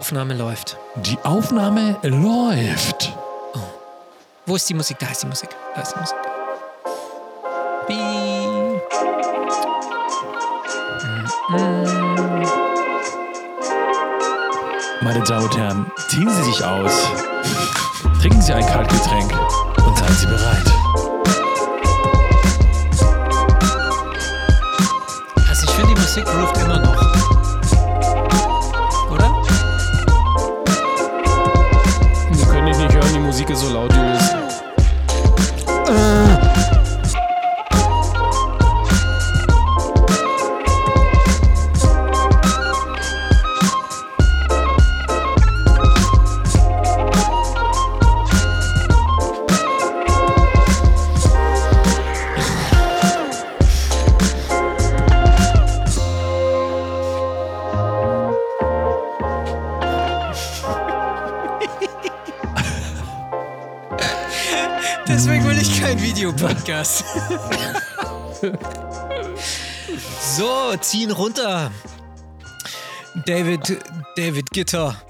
Aufnahme läuft. Die Aufnahme läuft. Wo ist die Musik? Da ist die Musik. Da ist die Musik. Piep. Meine Damen und Herren, ziehen Sie sich aus. Trinken Sie ein Kaltgetränk und seien Sie bereit. Also ich finde, die Musik ruft ist so laut, Julius. so, ziehen runter. David, David Gitter.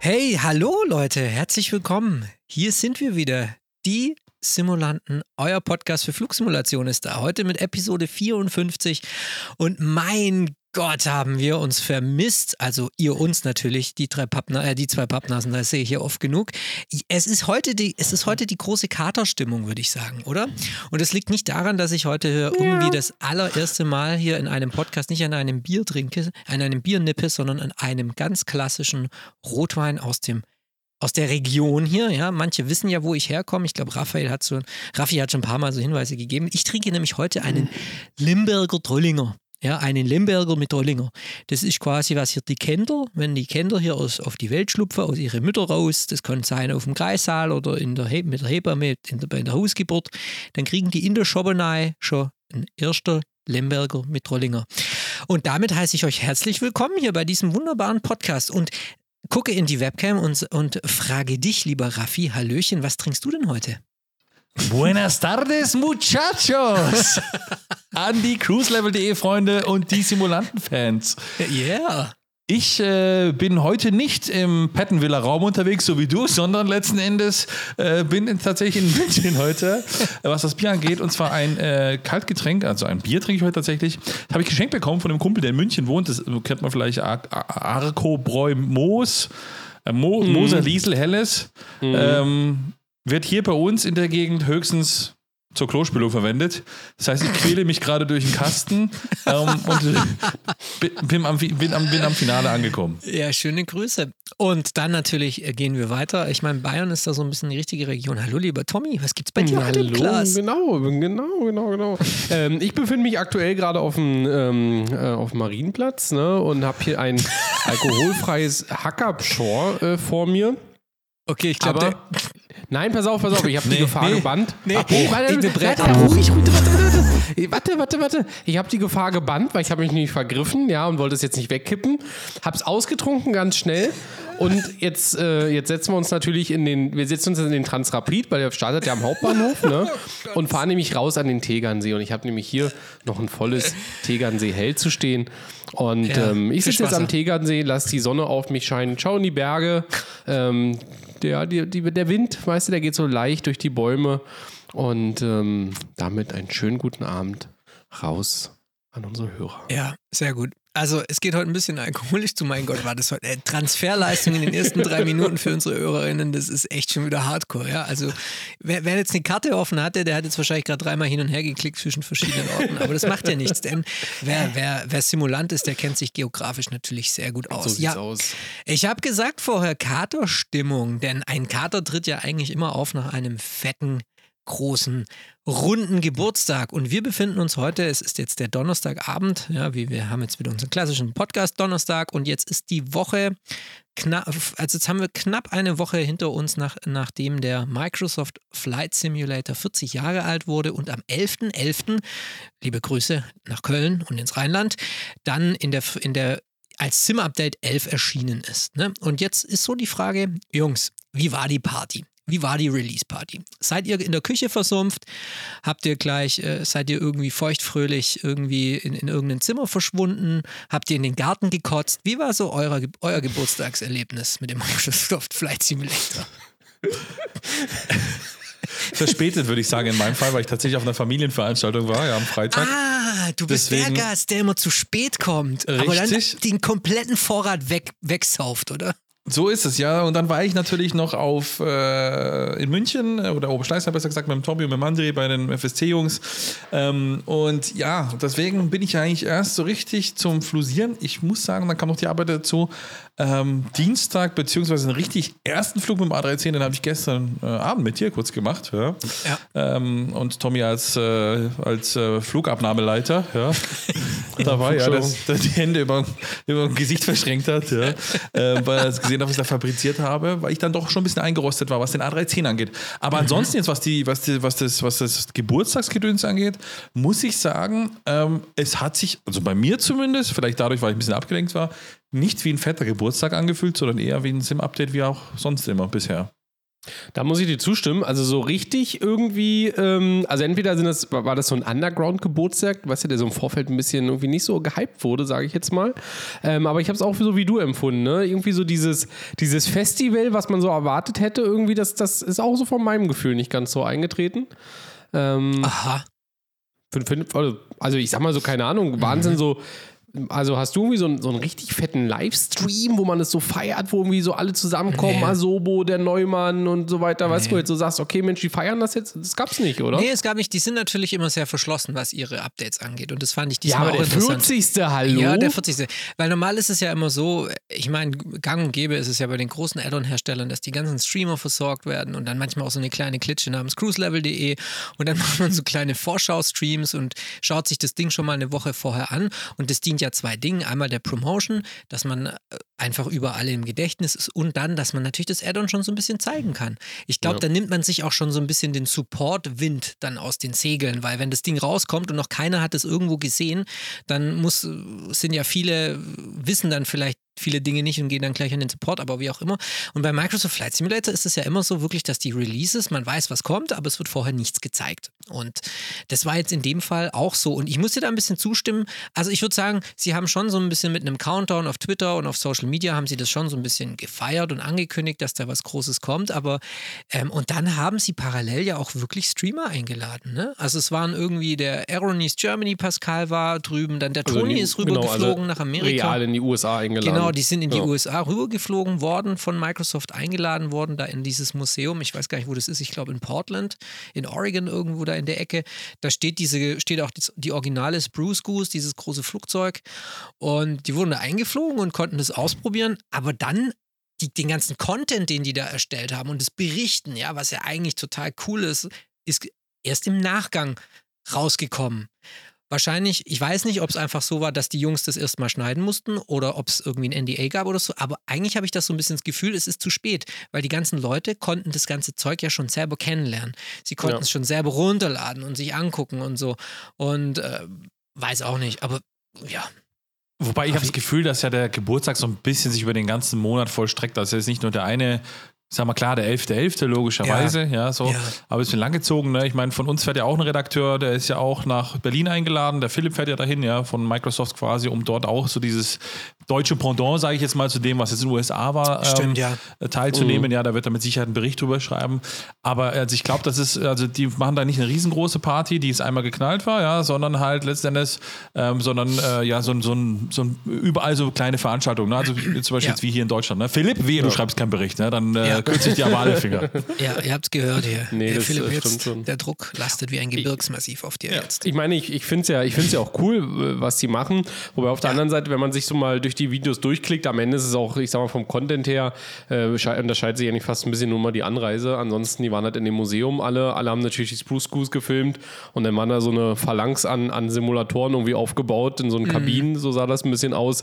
Hey, hallo Leute, herzlich willkommen. Hier sind wir wieder. Die Simulanten, euer Podcast für Flugsimulation ist da. Heute mit Episode 54. Und mein Gott, haben wir uns vermisst. Also ihr uns natürlich, die drei Pappna äh, die zwei Pappnasen, das sehe ich hier oft genug. Es ist heute die, es ist heute die große Katerstimmung, würde ich sagen, oder? Und es liegt nicht daran, dass ich heute irgendwie das allererste Mal hier in einem Podcast nicht an einem Bier trinke, an einem Bier nippe, sondern an einem ganz klassischen Rotwein aus dem aus der Region hier, ja, manche wissen ja, wo ich herkomme. Ich glaube, Raphael hat so, Raffi hat schon ein paar Mal so Hinweise gegeben. Ich trinke nämlich heute einen Limberger Trollinger. Ja, einen Limberger mit Trollinger. Das ist quasi, was hier die Kinder, wenn die Kinder hier aus, auf die Welt schlupfen, aus ihren Mütter raus, das kann sein auf dem Kreissaal oder in der mit der Hebamme in der, bei der Hausgeburt, dann kriegen die in der Schobbenei schon ein erster Lemberger mit Trollinger. Und damit heiße ich euch herzlich willkommen hier bei diesem wunderbaren Podcast. Und gucke in die Webcam und, und frage dich, lieber Raffi, Hallöchen, was trinkst du denn heute? Buenas tardes, muchachos! An die cruiselevel.de Freunde und die Simulanten-Fans. Yeah. Ich äh, bin heute nicht im Pettenvilla Raum unterwegs, so wie du, sondern letzten Endes äh, bin in, tatsächlich in München heute, was das Bier angeht. Und zwar ein äh, Kaltgetränk, also ein Bier trinke ich heute tatsächlich. Das habe ich geschenkt bekommen von einem Kumpel, der in München wohnt. Das kennt man vielleicht Ar Ar Arco Bräu Moos. Äh, Mo Mhm. Moser Liesel Helles. Ähm, wird hier bei uns in der Gegend höchstens zur Klospülung verwendet. Das heißt, ich quäle mich gerade durch den Kasten ähm, und bin, am, bin, am, bin am Finale angekommen. Ja, schöne Grüße. Und dann natürlich äh, gehen wir weiter. Ich meine, Bayern ist da so ein bisschen die richtige Region. Hallo, lieber Tommy, was gibt's bei dir heute im Hallo, Glas? genau, genau, genau, genau. ähm, ich befinde mich aktuell gerade auf dem ähm, äh, auf dem Marienplatz ne, und habe hier ein alkoholfreies Hackabschor äh, vor mir. Okay, ich glaube, nein, pass auf, pass auf, ich habe Nee, die Gefahr nee, gebannt. nee. Abbruch. Warte, Ich- warte, ruhig, ruhig, warte, warte, warte, warte. Ich habe die Gefahr gebannt, weil ich habe mich nicht vergriffen, ja, und wollte es jetzt nicht wegkippen. Hab's ausgetrunken ganz schnell. Und jetzt, äh, jetzt setzen wir uns natürlich in den, wir setzen uns in den Transrapid, weil der startet ja am Hauptbahnhof, ne? Und fahren nämlich raus an den Tegernsee. Und ich habe nämlich hier noch ein volles Tegernsee hell zu stehen. Und Ja, ähm, ich sitze jetzt am Tegernsee, lass die Sonne auf mich scheinen, schau in die Berge. Ähm, der, die, der Wind, weißt du, der geht so leicht durch die Bäume. Und ähm, damit einen schönen guten Abend raus an unsere Hörer. Ja, sehr gut. Also es geht heute ein bisschen alkoholisch zu, mein Gott, war das heute. Äh, Transferleistung in den ersten drei Minuten für unsere Hörerinnen, das ist echt schon wieder hardcore, ja. Also wer, wer jetzt eine Karte offen hatte, der hat jetzt wahrscheinlich gerade dreimal hin und her geklickt zwischen verschiedenen Orten. Aber das macht ja nichts, denn wer, wer, wer Simulant ist, der kennt sich geografisch natürlich sehr gut aus. So ja, aus. ich habe gesagt vorher Katerstimmung, denn ein Kater tritt ja eigentlich immer auf nach einem fetten, großen, runden Geburtstag. Und wir befinden uns heute, es ist jetzt der Donnerstagabend, ja, wie wir haben jetzt wieder unseren klassischen Podcast Donnerstag und jetzt ist die Woche knapp, also jetzt haben wir knapp eine Woche hinter uns, nach, nachdem der Microsoft Flight Simulator 40 Jahre alt wurde und am 11.11., liebe Grüße nach Köln und ins Rheinland, dann in der, in der als Sim-Update 11 erschienen ist. Ne? Und jetzt ist so die Frage, Jungs, wie war die Party? Wie war die Release-Party? Seid ihr in der Küche versumpft? Habt ihr gleich, äh, seid ihr irgendwie feuchtfröhlich irgendwie in, in irgendein Zimmer verschwunden? Habt ihr in den Garten gekotzt? Wie war so euer, euer Geburtstagserlebnis mit dem Microsoft Flight Simulator? Verspätet, würde ich sagen, in meinem Fall, weil ich tatsächlich auf einer Familienveranstaltung war, ja, am Freitag. Ah, du bist Deswegen- der Gast, der immer zu spät kommt, aber dann Richtig. den kompletten Vorrat weg, wegsauft, oder? So ist es, ja. Und dann war ich natürlich noch auf äh, in München äh, oder Oberschleißheim besser gesagt mit dem Tommy und mit dem André bei den FSC-Jungs. Ähm, und ja, deswegen bin ich eigentlich erst so richtig zum Flusieren. Ich muss sagen, dann kam noch die Arbeit dazu. Ähm, Dienstag, beziehungsweise einen richtig ersten Flug mit dem A310, den habe ich gestern äh, Abend mit dir kurz gemacht. Ja. Ja. Ähm, und Tommy als, äh, als äh, Flugabnahmeleiter. Ja. da war ja, dass der die Hände über, über dem Gesicht verschränkt hat, ja. äh, weil er es gesehen hat, was ich da fabriziert habe, weil ich dann doch schon ein bisschen eingerostet war, was den A310 angeht. Aber ansonsten jetzt, was, die, was, die, was, das, was das Geburtstagsgedöns angeht, muss ich sagen, ähm, es hat sich, also bei mir zumindest, vielleicht dadurch, weil ich ein bisschen abgelenkt war, nicht wie ein fetter Geburtstag angefühlt, sondern eher wie ein Sim-Update, wie auch sonst immer bisher. Da muss ich dir zustimmen. Also so richtig irgendwie, ähm, also entweder sind das, war das so ein Underground-Geburtstag, weißt du, der so im Vorfeld ein bisschen irgendwie nicht so gehypt wurde, sage ich jetzt mal. Ähm, aber ich habe es auch so wie du empfunden, ne? Irgendwie so dieses, dieses Festival, was man so erwartet hätte, irgendwie, das, das ist auch so von meinem Gefühl nicht ganz so eingetreten. Ähm, Aha. für- für- also- also ich sag mal so, keine Ahnung, Wahnsinn so. Also hast du irgendwie so einen, so einen richtig fetten Livestream, wo man es so feiert, wo irgendwie so alle zusammenkommen, Nee. Asobo, der Neumann und so weiter, weißt du, Nee. wo jetzt so sagst, okay, Mensch, die feiern das jetzt, das gab's nicht, oder? Nee, es gab nicht. Die sind natürlich immer sehr verschlossen, was ihre Updates angeht. Und das fand ich ja, diesmal aber auch der interessant. 40. Hallo? Ja, der 40. Weil normal ist es ja immer so, ich meine, gang und gäbe ist es ja bei den großen Add-on-Herstellern, dass die ganzen Streamer versorgt werden und dann manchmal auch so eine kleine Klitsche namens cruiselevel.de und dann macht man so kleine Vorschau-Streams und schaut sich das Ding schon mal eine Woche vorher an und das dient ja zwei Dingen. Einmal der Promotion, dass man äh, einfach überall im Gedächtnis ist und dann, dass man natürlich das Add-on schon so ein bisschen zeigen kann. Ich glaube, Ja. da nimmt man sich auch schon so ein bisschen den Support-Wind dann aus den Segeln, weil wenn das Ding rauskommt und noch keiner hat es irgendwo gesehen, dann muss, sind ja viele, wissen dann vielleicht viele Dinge nicht und gehen dann gleich an den Support, aber wie auch immer. Und bei Microsoft Flight Simulator ist es ja immer so wirklich, dass die Releases, man weiß, was kommt, aber es wird vorher nichts gezeigt. Und das war jetzt in dem Fall auch so. Und ich muss dir da ein bisschen zustimmen. Also ich würde sagen, sie haben schon so ein bisschen mit einem Countdown auf Twitter und auf Social Media haben sie das schon so ein bisschen gefeiert und angekündigt, dass da was Großes kommt. Aber ähm, und dann haben sie parallel ja auch wirklich Streamer eingeladen. Ne? Also es waren irgendwie der Aeronews Germany Pascal war drüben, dann der Also Toni ist genau, rübergeflogen also nach Amerika. Real in die USA eingeladen. Genau, die sind in die Ja. USA rübergeflogen worden, von Microsoft eingeladen worden, da in dieses Museum. Ich weiß gar nicht, wo das ist. Ich glaube in Portland, in Oregon irgendwo da in der Ecke. Da steht diese, steht auch die, die originale Spruce Goose, dieses große Flugzeug. Und die wurden da eingeflogen und konnten das ausprobieren. Aber dann die, den ganzen Content, den die da erstellt haben und das Berichten, ja, was ja eigentlich total cool ist, ist erst im Nachgang rausgekommen. Wahrscheinlich, ich weiß nicht, ob es einfach so war, dass die Jungs das erstmal schneiden mussten oder ob es irgendwie ein NDA gab oder so, aber eigentlich habe ich das so ein bisschen das Gefühl, es ist zu spät, weil die ganzen Leute konnten das ganze Zeug ja schon selber kennenlernen. Sie konnten Ja. es schon selber runterladen und sich angucken und so. Und äh, weiß auch nicht, aber ja. Wobei ich habe das Gefühl, dass ja der Geburtstag so ein bisschen sich über den ganzen Monat vollstreckt. Also jetzt nicht nur der eine, sag mal klar, der 11.11. logischerweise, ja, so. Ja. Aber es ist langgezogen, ne? Ich meine, von uns fährt ja auch ein Redakteur, der ist ja auch nach Berlin eingeladen. Der Philipp fährt ja dahin, ja, von Microsoft quasi, um dort auch so dieses deutsche Pendant, sage ich jetzt mal, zu dem, was jetzt in den USA war, Stimmt, ja. äh, teilzunehmen. Ja, da wird er mit Sicherheit einen Bericht drüber schreiben. Aber also ich glaube, das ist, also die machen da nicht eine riesengroße Party, die es einmal geknallt war, ja, sondern halt letztendlich, ähm, sondern äh, ja, so, ein- so, ein, so ein, überall so kleine Veranstaltungen. Ne? Also zum Beispiel Ja. jetzt wie hier in Deutschland. Ne? Philipp, wehe, du schreibst keinen Bericht, ne? dann äh, Ja. kürze ich dir aber alle Finger. Ja, ihr habt es gehört hier. Nee, der das, Philipp äh, jetzt, stimmt schon. der Druck lastet wie ein Gebirgsmassiv auf dir jetzt. Ich meine, ich, ich finde es ja, ich find's ja auch cool, äh, was die machen. Wobei auf der anderen Seite, wenn man sich so mal durch die Videos durchklickt, am Ende ist es auch, ich sag mal, vom Content her, äh, sche- unterscheidet sich eigentlich fast ein bisschen nur mal die Anreise. Ansonsten, die waren halt in dem Museum alle. Alle haben natürlich die Spruce Goose gefilmt und dann waren da so eine Phalanx an, an Simulatoren irgendwie aufgebaut in so Mhm. einen Kabinen, so sah das ein bisschen aus.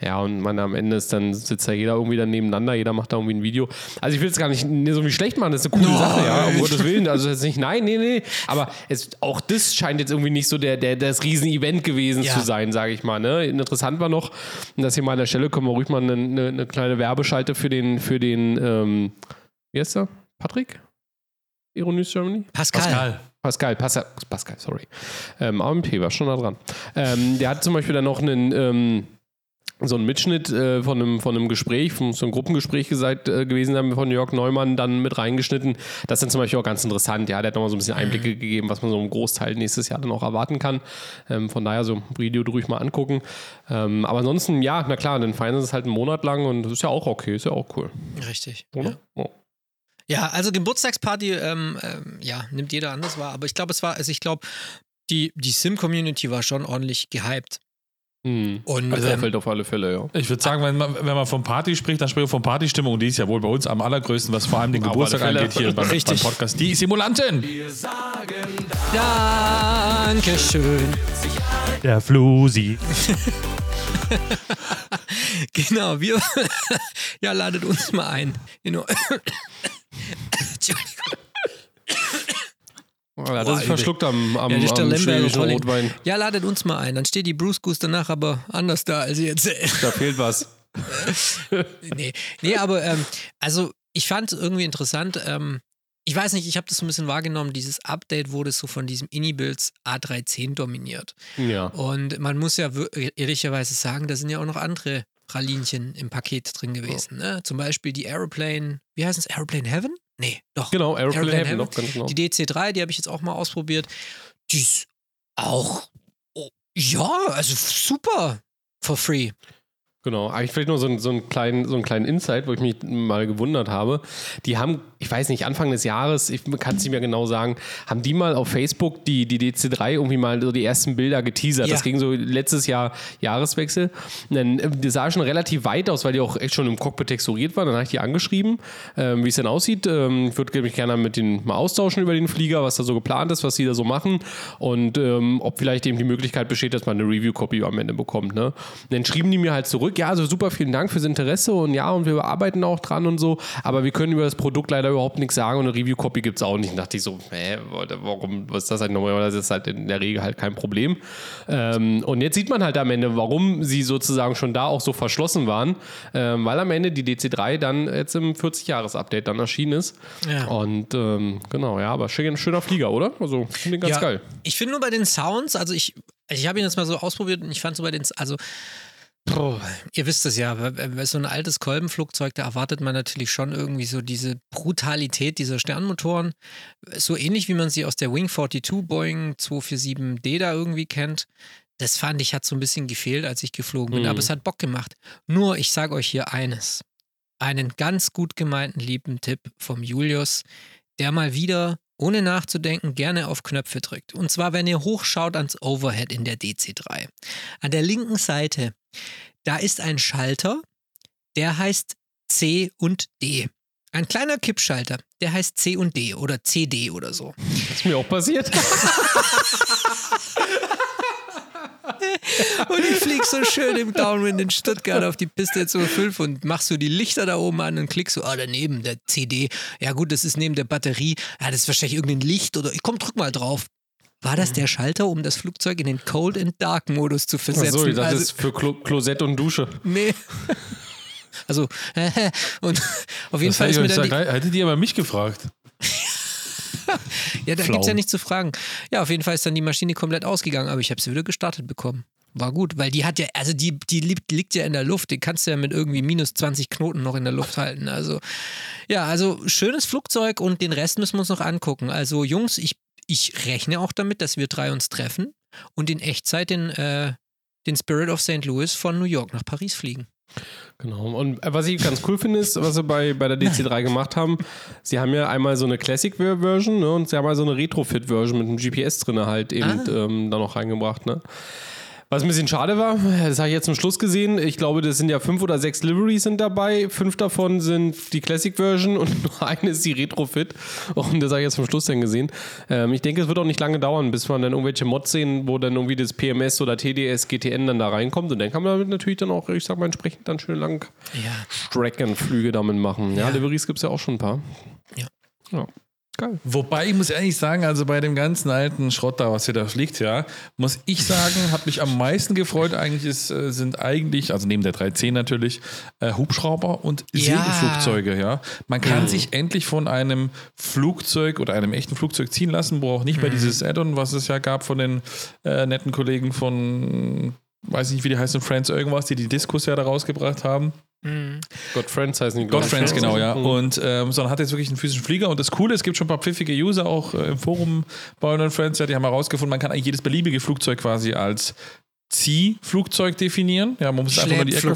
Ja, und man am Ende ist dann, sitzt da jeder irgendwie dann nebeneinander, jeder macht da irgendwie ein Video. Also ich will es gar nicht so wie schlecht machen, das ist eine coole Sache, ja, um Gottes Willen. Also jetzt nicht, nein, nee, nee. Aber es, auch das scheint jetzt irgendwie nicht so der, der, das Riesen-Event gewesen Ja. zu sein, sage ich mal. Ne? Interessant war noch, und das hier mal an der Stelle können wir ruhig mal eine, eine, eine kleine Werbeschalte für den, für den, ähm, wie heißt der? Patrick? Ironis Germany? Pascal. Pascal. Pascal, Pascal, Pascal, sorry. Ähm, AMP war schon da dran. Ähm, der hat zum Beispiel dann noch einen, ähm, so einen Mitschnitt äh, von, einem, von einem Gespräch, von so einem Gruppengespräch gesagt, äh, gewesen haben von Jörg Neumann dann mit reingeschnitten. Das ist dann zum Beispiel auch ganz interessant. Ja, der hat nochmal so ein bisschen Einblicke gegeben, was man so im Großteil nächstes Jahr dann auch erwarten kann. Ähm, von daher so ein Video ruhig mal angucken. Ähm, aber ansonsten, ja, na klar, dann feiern sie es halt einen Monat lang und das ist ja auch okay, ist ja auch cool, Richtig. oder? Ja. Oh. Ja, also Geburtstagsparty, ähm, ähm, ja, nimmt jeder anders wahr. Aber ich glaube, es war, also ich glaube, die, die Sim-Community war schon ordentlich gehypt. Hm. Und Also er ähm, fällt auf alle Fälle, ja. Ich würde sagen, wenn man, wenn man von Party spricht, dann spricht man von Partystimmung. Und die ist ja wohl bei uns am allergrößten, was vor allem den Geburtstag angeht hier beim, beim. Podcast. Die Simulanten. Dankeschön. Der Flusi. Genau, wir. ja, ladet uns mal ein. In eu- Entschuldigung. Er hat Boah, sich verschluckt am, am, Ja, das ist am. Rotwein. Ja, ladet uns mal ein. Dann steht die Bruce Goose danach aber anders da als jetzt. Da fehlt was. nee, nee, aber ähm, also ich fand es irgendwie interessant. Ähm, ich weiß nicht, ich habe das so ein bisschen wahrgenommen. Dieses Update wurde so von diesem Ini-Builds A310 dominiert. Ja. Und man muss ja ehrlicherweise sagen, da sind ja auch noch andere Pralinchen im Paket drin gewesen. Ne? Zum Beispiel die Aeroplane, wie heißt es? Aeroplane Heaven? Nee, doch. Genau, Aeroplane, Aeroplane Heaven, Heaven. noch genau. Die DC3, die habe ich jetzt auch mal ausprobiert. Die ist auch, oh, ja, also super for free. Genau, eigentlich vielleicht nur so, ein, so, einen kleinen, so einen kleinen Insight, wo ich mich mal gewundert habe. Die haben, ich weiß nicht, Anfang des Jahres, ich kann es nicht mehr genau sagen, haben die mal auf Facebook die, die DC3 irgendwie mal so die ersten Bilder geteasert. Ja. Das ging so letztes Jahr Jahreswechsel. Und dann, äh, die sah schon relativ weit aus, weil die auch echt schon im Cockpit texturiert war. Dann habe ich die angeschrieben, ähm, wie es denn aussieht. Ähm, ich würde mich gerne mit denen mal austauschen über den Flieger, was da so geplant ist, was sie da so machen und ähm, ob vielleicht eben die Möglichkeit besteht, dass man eine Review-Copy am Ende bekommt. Ne? Und dann schrieben die mir halt zurück, ja, also super, vielen Dank fürs Interesse und ja, und wir arbeiten auch dran und so, aber wir können über das Produkt leider überhaupt nichts sagen und eine Review-Copy gibt es auch nicht. Und dachte ich so, hä, warum, was ist das halt nochmal? Das ist halt in der Regel halt kein Problem. Ähm, und jetzt sieht man halt am Ende, warum sie sozusagen schon da auch so verschlossen waren, ähm, weil am Ende die DC3 dann jetzt im 40-Jahres-Update dann erschienen ist. Ja. Und ähm, genau, ja, aber schön, schöner Flieger, oder? Also, ich finde den ganz ja, geil. Ich finde nur bei den Sounds, also ich, ich habe ihn jetzt mal so ausprobiert und ich fand so bei den, also Puh, ihr wisst es ja, bei- bei so ein altes Kolbenflugzeug, da erwartet man natürlich schon irgendwie so diese Brutalität dieser Sternmotoren. So ähnlich wie man sie aus der Wing 42 Boeing 247D da irgendwie kennt. Das fand ich, hat so ein bisschen gefehlt, als ich geflogen bin. Mhm. Aber es hat Bock gemacht. Nur, ich sage euch hier eines. Einen ganz gut gemeinten lieben Tipp vom Julius, der mal wieder, ohne nachzudenken, gerne auf Knöpfe drückt. Und zwar, wenn ihr hochschaut ans Overhead in der DC3. An der linken Seite, da ist ein Schalter, der heißt C und D. Ein kleiner Kippschalter, der heißt C und D oder CD oder so. Das ist mir auch passiert. Und ich flieg so schön im Downwind in Stuttgart auf die Piste 205 und mach so die Lichter da oben an und klick so, ah, daneben der CD. Ja gut, das ist neben der Batterie. Ja, das ist wahrscheinlich irgendein Licht oder ich komm, drück mal drauf. War das der Schalter, um das Flugzeug in den Cold and Dark Modus zu versetzen? Achso, dachte, also, das ist für Klo Klosett und Dusche. nee. Also, und auf jeden Das Fall ist mir dann die, hättet ihr aber mich gefragt. Ja, da Flau. gibt's ja nichts zu fragen. Ja, auf jeden Fall ist dann die Maschine komplett ausgegangen, aber ich habe sie wieder gestartet bekommen. War gut, weil die hat ja, also die, die liegt, liegt ja in der Luft, die kannst du ja mit irgendwie minus 20 Knoten noch in der Luft halten. Also, ja, also schönes Flugzeug und den Rest müssen wir uns noch angucken. Also, Jungs, ich, ich rechne auch damit, dass wir drei uns treffen und in Echtzeit den, äh, den Spirit of St. Louis von New York nach Paris fliegen. Genau. Und äh, was ich ganz cool finde, ist, was sie bei, bei der DC3 gemacht haben, sie haben ja einmal so eine Classic-Version ne, und sie haben also eine Retrofit-Version mit einem GPS drin halt eben ähm, da noch reingebracht. Ne? Was ein bisschen schade war, das habe ich jetzt zum Schluss gesehen. Ich glaube, das sind ja fünf oder sechs Liveries sind dabei. Fünf davon sind die Classic Version und nur eine ist die Retrofit. Und das habe ich jetzt zum Schluss dann gesehen. Ähm, ich denke, es wird auch nicht lange dauern, bis man dann irgendwelche Mods sehen, wo dann irgendwie das PMS oder TDS, GTN dann da reinkommt. Und dann kann man damit natürlich dann auch, ich sag mal, entsprechend dann schön lang Ja. Streckenflüge damit machen. Ja, Ja. Liveries gibt es ja auch schon ein paar. Ja. ja. Geil. Wobei ich muss ehrlich sagen, also bei dem ganzen alten Schrott da, was hier da fliegt, ja, muss ich sagen, hat mich am meisten gefreut. Eigentlich ist, äh, sind eigentlich, also neben der 310 natürlich, äh, Hubschrauber und Ja. Segelflugzeuge, ja. Man kann sich endlich von einem Flugzeug oder einem echten Flugzeug ziehen lassen, braucht nicht mehr dieses Add-on, was es ja gab von den äh, netten Kollegen von, weiß ich nicht, wie die heißen, Friends irgendwas, die die Diskus ja da rausgebracht haben. God Friends heißen die. God Friends, genau, ja. Mhm. Und ähm, sondern hat jetzt wirklich einen physischen Flieger. Und das Coole, es gibt schon ein paar pfiffige User auch äh, im Forum bei God Friends, ja, die haben herausgefunden, man kann eigentlich jedes beliebige Flugzeug quasi als Ziehflugzeug definieren. Ja, man muss einfach nur die Ecke.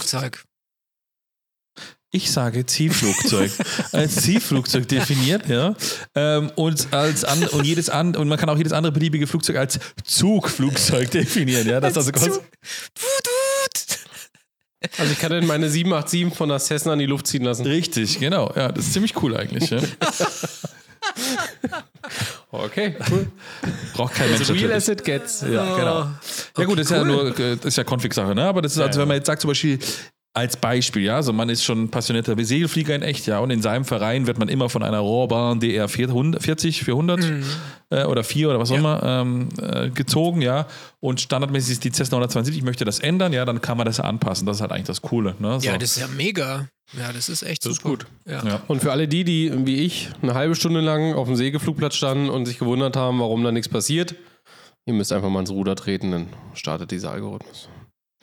Ich sage Ziehflugzeug. als Ziehflugzeug definiert, ja. Ähm, und als an, und jedes an, und man kann auch jedes andere beliebige Flugzeug als Zugflugzeug definieren, ja. Das ist also Als Zug. Tut. Also ich kann dann meine 787 von der Cessna in die Luft ziehen lassen. richtig, genau. Ja, das ist ziemlich cool eigentlich. Ja. Okay, cool. Braucht kein Mensch. As real natürlich. as it gets. Ja, genau. Ja gut, das ist ja nur, äh, das ist ja Config-Sache, ne? Aber das ist also, wenn man jetzt sagt zum Beispiel als Beispiel, ja, also man ist schon passionierter Segelflieger in echt, ja, und in seinem Verein wird man immer von einer Rohrbahn DR 400, 40, 400 äh, oder 4 oder was auch immer ähm, äh, gezogen, ja, und standardmäßig ist die Cessna 172, ich möchte das ändern, ja, dann kann man das anpassen, das ist halt eigentlich das Coole, ne? So. Ja, das ist ja mega. Ja, das ist echt Das ist super. gut. Ja. Ja. Und für alle die, die wie ich eine halbe Stunde lang auf dem Segelflugplatz standen und sich gewundert haben, warum da nichts passiert, ihr müsst einfach mal ins Ruder treten, dann startet dieser Algorithmus.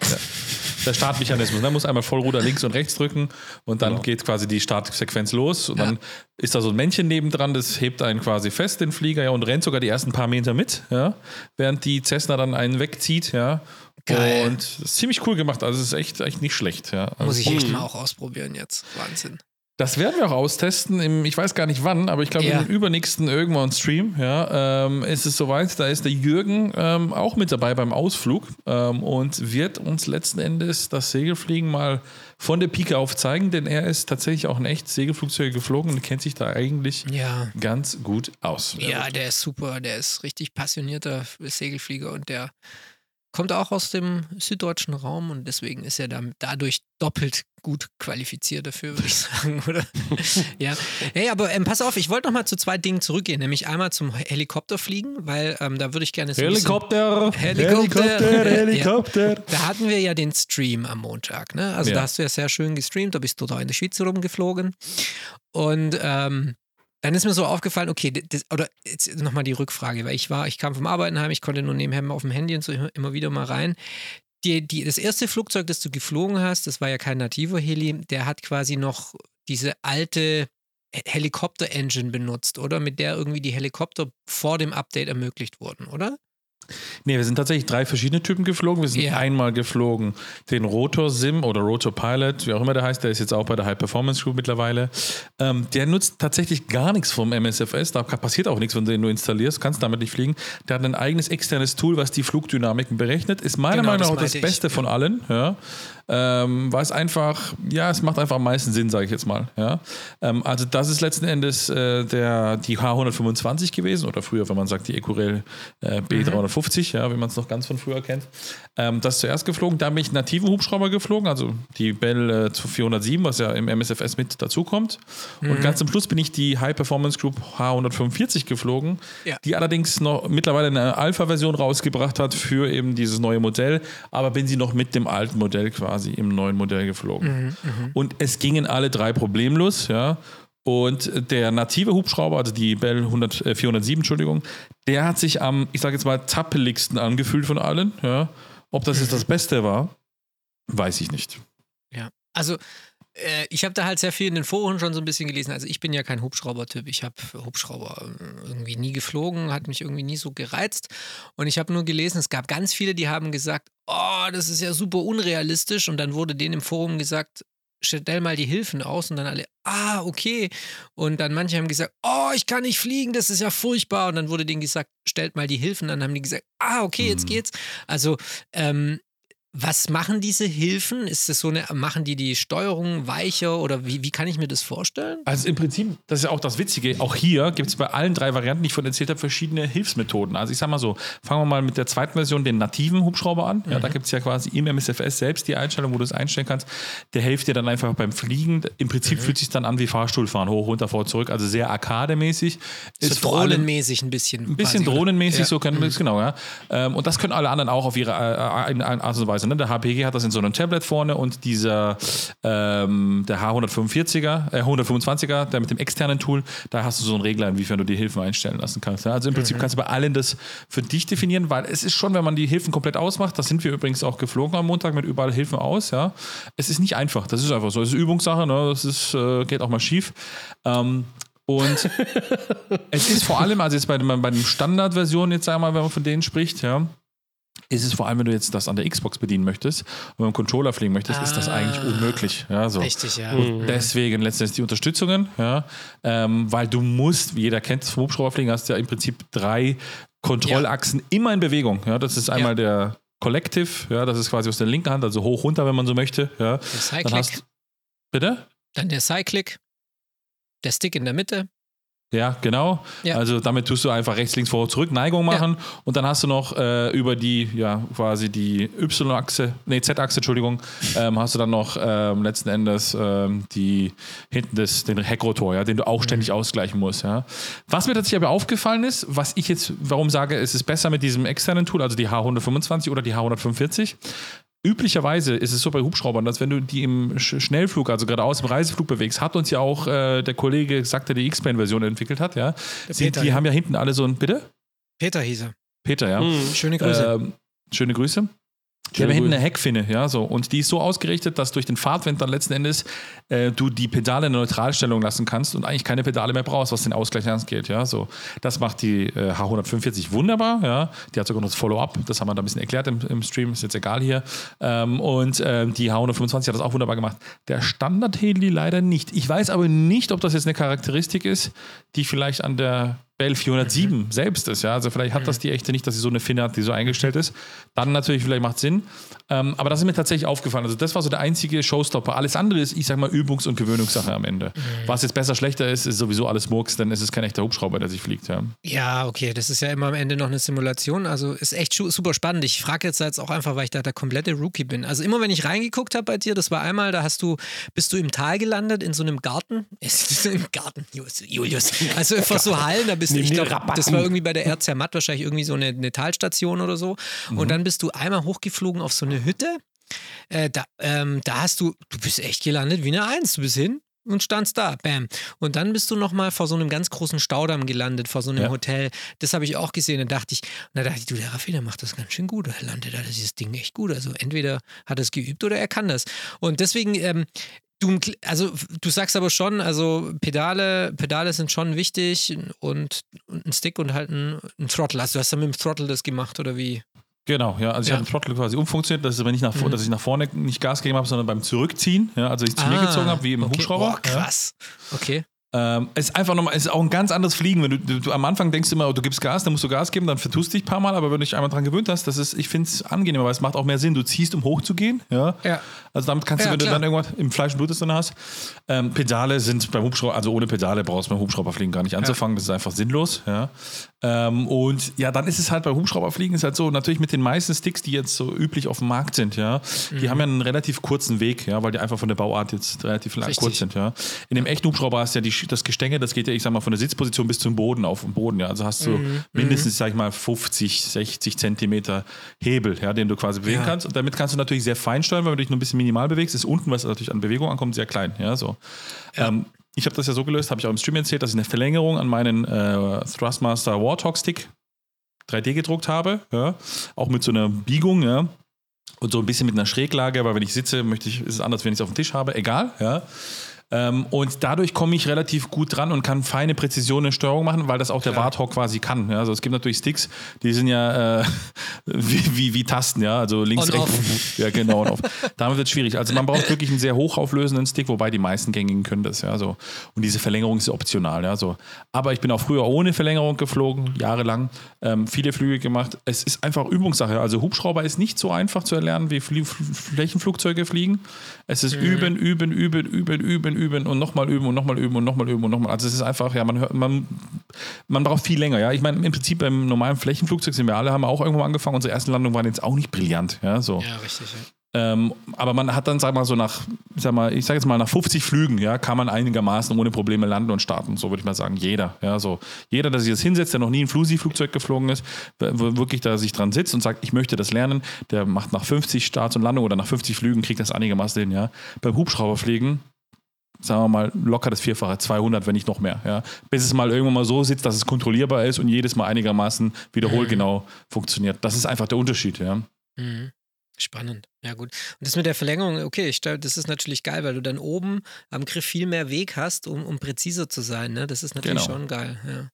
der Startmechanismus. Man muss einmal Vollruder links und rechts drücken und dann Genau. geht quasi die Startsequenz los. Und Ja. dann ist da so ein Männchen nebendran, das hebt einen quasi fest, den Flieger, ja, und rennt sogar die ersten paar Meter mit, ja, während die Cessna dann einen wegzieht, ja. Geil. Und das ist ziemlich cool gemacht. Also es ist echt, echt nicht schlecht, ja. Also Muss ich echt Mhm. mal auch ausprobieren jetzt. Wahnsinn. Das werden wir auch austesten. Im, ich weiß gar nicht wann, aber ich glaube Ja. im übernächsten irgendwann Stream. Ja, ähm, ist es soweit. Da ist der Jürgen ähm, auch mit dabei beim Ausflug ähm, und wird uns letzten Endes das Segelfliegen mal von der Pike auf zeigen, denn er ist tatsächlich auch ein echt Segelflugzeug geflogen und kennt sich da eigentlich Ja. ganz gut aus. Ja, der ist super. Der ist richtig passionierter Segelflieger und der kommt auch aus dem süddeutschen Raum und deswegen ist er dann dadurch doppelt gut qualifiziert dafür, würde ich sagen, oder? ja. Hey, aber ähm, pass auf, ich wollte noch mal zu zwei Dingen zurückgehen, nämlich einmal zum Helikopterfliegen, weil ähm, da würde ich gerne so Helikopter! Helikopter, Helikopter. Da hatten wir ja den Stream am Montag, ne? Also Ja. da hast du ja sehr schön gestreamt, da bist du da in der Schweiz rumgeflogen. Und ähm, dann ist mir so aufgefallen, okay, das, oder jetzt nochmal die Rückfrage, weil ich war, ich kam vom Arbeiten heim, ich konnte nur nebenher auf dem Handy und so immer, wieder mal rein. Die, die, das erste Flugzeug, das du geflogen hast, das war ja kein Nativo-Heli, der hat quasi noch diese alte He- Helikopter-Engine benutzt, oder? Mit der irgendwie die Helikopter vor dem Update ermöglicht wurden, oder? Nee, wir sind tatsächlich drei verschiedene Typen geflogen. Wir sind Ja. einmal geflogen den Rotor Sim oder Rotor Pilot, wie auch immer der heißt, der ist jetzt auch bei der High Performance Group mittlerweile. Ähm, der nutzt tatsächlich gar nichts vom MSFS, da passiert auch nichts, wenn du den nur installierst, kannst damit nicht fliegen. Der hat ein eigenes externes Tool, was die Flugdynamiken berechnet. Ist meiner Genau, Meinung das nach auch das meinte ich, Beste von allen, ja. Ähm, weil es einfach, ja, es macht einfach am meisten Sinn, sage ich jetzt mal. Ja? Ähm, also das ist letzten Endes äh, der, die H125 gewesen oder früher, wenn man sagt, die Ecurel äh, B350, ja, wie man es noch ganz von früher kennt. Ähm, das ist zuerst geflogen, dann bin ich nativen Hubschrauber geflogen, also die Bell äh, 407, was ja im MSFS mit dazukommt. Und ganz zum Schluss bin ich die High Performance Group H145 geflogen, Ja. die allerdings noch mittlerweile eine Alpha-Version rausgebracht hat für eben dieses neue Modell, aber bin sie noch mit dem alten Modell quasi im neuen Modell geflogen. Und es gingen alle drei problemlos, ja. Und der native Hubschrauber, also die Bell 100, äh, 407, Entschuldigung, der hat sich am, ich sage jetzt mal, zappeligsten angefühlt von allen. Ja. Ob das jetzt das Beste war, weiß ich nicht. Ja, also äh, ich habe da halt sehr viel in den Foren schon so ein bisschen gelesen. Also ich bin ja kein Hubschrauber-Typ. Ich habe Hubschrauber äh, irgendwie nie geflogen, hat mich irgendwie nie so gereizt. Und ich habe nur gelesen, es gab ganz viele, die haben gesagt, oh, das ist ja super unrealistisch. Und dann wurde denen im Forum gesagt, stell mal die Hilfen aus und dann alle, ah, okay. Und dann manche haben gesagt, oh, ich kann nicht fliegen, das ist ja furchtbar. Und dann wurde denen gesagt, stellt mal die Hilfen. Dann haben die gesagt, ah, okay, jetzt Mhm. geht's. Also, ähm, was machen diese Hilfen? Ist das so eine, machen die die Steuerung weicher oder wie, wie kann ich mir das vorstellen? Also im Prinzip, das ist ja auch das Witzige, auch hier gibt es bei allen drei Varianten, die ich vorhin erzählt habe, verschiedene Hilfsmethoden. Also ich sag mal so, fangen wir mal mit der zweiten Version, den nativen Hubschrauber an. Ja, Da gibt es ja quasi im MSFS selbst die Einstellung, wo du es einstellen kannst. Der hilft dir dann einfach beim Fliegen. Im Prinzip fühlt sich dann an wie Fahrstuhlfahren, hoch, runter, vor, zurück. Also sehr arkademäßig. So Ist drohnenmäßig ein bisschen. ein bisschen quasi, drohnenmäßig, Ja. so können wir es genau, ja. Ähm, und das können alle anderen auch auf ihre äh, Art und Weise. Ne? Der HPG hat das in so einem Tablet vorne und dieser ähm, der H145er, äh, 125er, der mit dem externen Tool, da hast du so einen Regler, inwiefern du die Hilfen einstellen lassen kannst. Ja? Also im Prinzip kannst du bei allen das für dich definieren, weil es ist schon, wenn man die Hilfen komplett ausmacht, das sind wir übrigens auch geflogen am Montag mit überall Hilfen aus, ja. Es ist nicht einfach, das ist einfach so. Es ist Übungssache, ne? das ist, äh, geht auch mal schief. Ähm, und es ist vor allem, also jetzt bei, bei den Standardversionen, jetzt sagen wir mal, wenn man von denen spricht, ja, ist es vor allem, wenn du jetzt das an der Xbox bedienen möchtest und mit dem Controller fliegen möchtest, ist das Ah. eigentlich unmöglich. Ja, so. Richtig, ja. Deswegen letztendlich die Unterstützungen, ja, ähm, weil du musst, wie jeder kennt, vom Hubschrauberfliegen hast du ja im Prinzip drei Kontrollachsen immer in Bewegung. Ja, das ist einmal der Collective, ja, das ist quasi aus der linken Hand, also hoch runter, wenn man so möchte. Ja. Der Dann Cyclic, hast, bitte? dann der Cyclic, der Stick in der Mitte. Ja, genau. Ja. Also damit tust du einfach rechts, links, vor, zurück Neigung machen und dann hast du noch äh, über die, ja, quasi die Y-Achse, nee, Z-Achse, Entschuldigung, ähm, hast du dann noch ähm, letzten Endes ähm, die hinten des, den Heckrotor, ja, den du auch ständig ausgleichen musst, ja. Was mir tatsächlich aber aufgefallen ist, was ich jetzt, warum sage, es ist besser mit diesem externen Tool, also die H125 oder die H145, Üblicherweise ist es so bei Hubschraubern, dass wenn du die im Sch Schnellflug, also gerade aus dem Reiseflug bewegst, hat uns ja auch äh, der Kollege gesagt, der die X-Plane-Version entwickelt hat, ja. Sie, Peter, die ja. haben ja hinten alle so ein, bitte? Peter hieß er. Peter, ja. Schöne Grüße. Ähm, schöne Grüße. Die haben ja hinten eine Heckfinne, ja, so. Und die ist so ausgerichtet, dass durch den Fahrtwind dann letzten Endes äh, du die Pedale in der Neutralstellung lassen kannst und eigentlich keine Pedale mehr brauchst, was den Ausgleich angeht, ja, so. Das macht die äh, H145 wunderbar, ja. Die hat sogar noch das Follow-up, das haben wir da ein bisschen erklärt im, im Stream, ist jetzt egal hier. Ähm, und ähm, die H125 hat das auch wunderbar gemacht. Der Standard-Heli leider nicht. Ich weiß aber nicht, ob das jetzt eine Charakteristik ist, die vielleicht an der Bell 407 selbst ist. Ja? Also vielleicht hat das die echte nicht, dass sie so eine Finne hat, die so eingestellt ist. Dann natürlich, vielleicht macht Sinn. Ähm, aber das ist mir tatsächlich aufgefallen. Also das war so der einzige Showstopper. Alles andere ist, ich sag mal, Übungs- und Gewöhnungssache am Ende. Was jetzt besser, schlechter ist, ist sowieso alles Murks, denn es ist kein echter Hubschrauber, der sich fliegt. Ja. Ja, okay, das ist ja immer am Ende noch eine Simulation. Also ist echt super spannend. Ich frage jetzt jetzt auch einfach, weil ich da der komplette Rookie bin. Also immer wenn ich reingeguckt habe bei dir, das war einmal, da hast du, bist du im Tal gelandet, in so einem Garten. Es ist Im Garten, Julius. Also einfach so Hallen, da bist du, ich glaube, das war irgendwie bei der Air Zermatt wahrscheinlich irgendwie so eine, eine Talstation oder so. Und dann bist du einmal hochgeflogen auf so eine Hütte. Äh, da, ähm, da hast du, du bist echt gelandet wie eine Eins. Du bist hin und standst da, bam. Und dann bist du nochmal vor so einem ganz großen Staudamm gelandet, vor so einem Ja. Hotel. Das habe ich auch gesehen. Da dachte ich, da dachte ich, du, der Raffi, der macht das ganz schön gut. Er landet da dieses Ding echt gut. Also entweder hat er es geübt oder er kann das. Und deswegen, ähm, Du, also du sagst aber schon, also Pedale, Pedale sind schon wichtig und, und ein Stick und halt ein, ein Throttle. Also du hast dann mit dem Throttle das gemacht oder wie? Genau, ja. Also ich Ja. habe den Throttle quasi umfunktioniert, dass, es aber nicht nach, Mhm. dass ich nach vorne nicht Gas gegeben habe, sondern beim Zurückziehen, ja, also ich zu mir Ah, gezogen habe, wie im okay. Hubschrauber. Boah, krass. Okay. Ähm, es ist einfach nochmal, ist auch ein ganz anderes Fliegen. Wenn du, du, du am Anfang denkst immer, oh, du gibst Gas, dann musst du Gas geben, dann vertust du dich ein paar Mal, aber wenn du dich einmal dran gewöhnt hast, das ist, ich finde es angenehmer, weil es macht auch mehr Sinn. Du ziehst, um hochzugehen. Ja. Ja. Also damit kannst du, Ja, wenn klar. du dann irgendwas im Fleisch und Blut drin hast. Ähm, Pedale sind beim Hubschrauber, also ohne Pedale brauchst du beim Hubschrauberfliegen gar nicht anzufangen. Das ist einfach sinnlos. Ja. Ähm, und ja, dann ist es halt bei Hubschrauberfliegen ist halt so, natürlich mit den meisten Sticks, die jetzt so üblich auf dem Markt sind, ja, Mhm. die haben ja einen relativ kurzen Weg, ja, weil die einfach von der Bauart jetzt relativ lang, kurz sind, ja. In dem echten Hubschrauber hast du ja die, das Gestänge, das geht ja, ich sag mal, von der Sitzposition bis zum Boden auf dem Boden, ja. Also hast du Mhm. mindestens, sag ich mal, 50, 60 Zentimeter Hebel, ja, den du quasi bewegen Ja. kannst. Und damit kannst du natürlich sehr fein steuern, weil du dich nur ein bisschen minimal bewegst. Ist unten, was natürlich an Bewegung ankommt, sehr klein, ja, so. Ähm, ich habe das ja so gelöst, habe ich auch im Stream erzählt, dass ich eine Verlängerung an meinen äh, Thrustmaster Warthog Stick 3D gedruckt habe, ja, auch mit so einer Biegung, ja, und so ein bisschen mit einer Schräglage, aber wenn ich sitze, möchte ich, ist es anders, wenn ich es auf dem Tisch habe, egal, ja. Ähm, und dadurch komme ich relativ gut dran und kann feine Präzision in Steuerung machen, weil das auch der Warthog quasi kann. Ja, also es gibt natürlich Sticks, die sind ja äh, wie, wie, wie Tasten, ja, also links, On, rechts. Ja, genau. Und Damit wird es schwierig. Also man braucht wirklich einen sehr hochauflösenden Stick, wobei die meisten gängigen können das, ja. So. Und diese Verlängerung ist optional, ja. So. Aber ich bin auch früher ohne Verlängerung geflogen, jahrelang, ähm, viele Flüge gemacht. Es ist einfach Übungssache. Also Hubschrauber ist nicht so einfach zu erlernen, wie Fl Flächenflugzeuge fliegen. Es ist mhm. üben, üben, üben, üben, üben, üben und nochmal üben und nochmal üben und nochmal üben und nochmal. Also es ist einfach, ja, man hört, man, man braucht viel länger, ja. Ich meine, im Prinzip beim normalen Flächenflugzeug sind wir alle, haben wir auch irgendwo angefangen. Unsere ersten Landungen waren jetzt auch nicht brillant, ja. So. Ja, richtig, ja. Ähm, aber man hat dann, sag mal, so nach, sag mal, ich sag jetzt mal, nach 50 Flügen, ja, kann man einigermaßen ohne Probleme landen und starten. So würde ich mal sagen. Jeder, ja, so. Jeder, der sich das hinsetzt, der noch nie ein Flusi-Flugzeug geflogen ist, wirklich da sich dran sitzt und sagt, ich möchte das lernen, der macht nach 50 Starts und Landungen oder nach 50 Flügen, kriegt das einigermaßen hin, ja. Beim Hubschrauberfliegen, sagen wir mal, locker das Vierfache, 200, wenn nicht noch mehr. Ja. Bis es mal irgendwann mal so sitzt, dass es kontrollierbar ist und jedes Mal einigermaßen wiederholgenau mhm. funktioniert. Das ist einfach der Unterschied. Ja. Mhm. Spannend. Ja, gut. Und das mit der Verlängerung, okay, ich glaube, das ist natürlich geil, weil du dann oben am Griff viel mehr Weg hast, um, um präziser zu sein. Ne? Das ist natürlich genau. schon geil. Ja.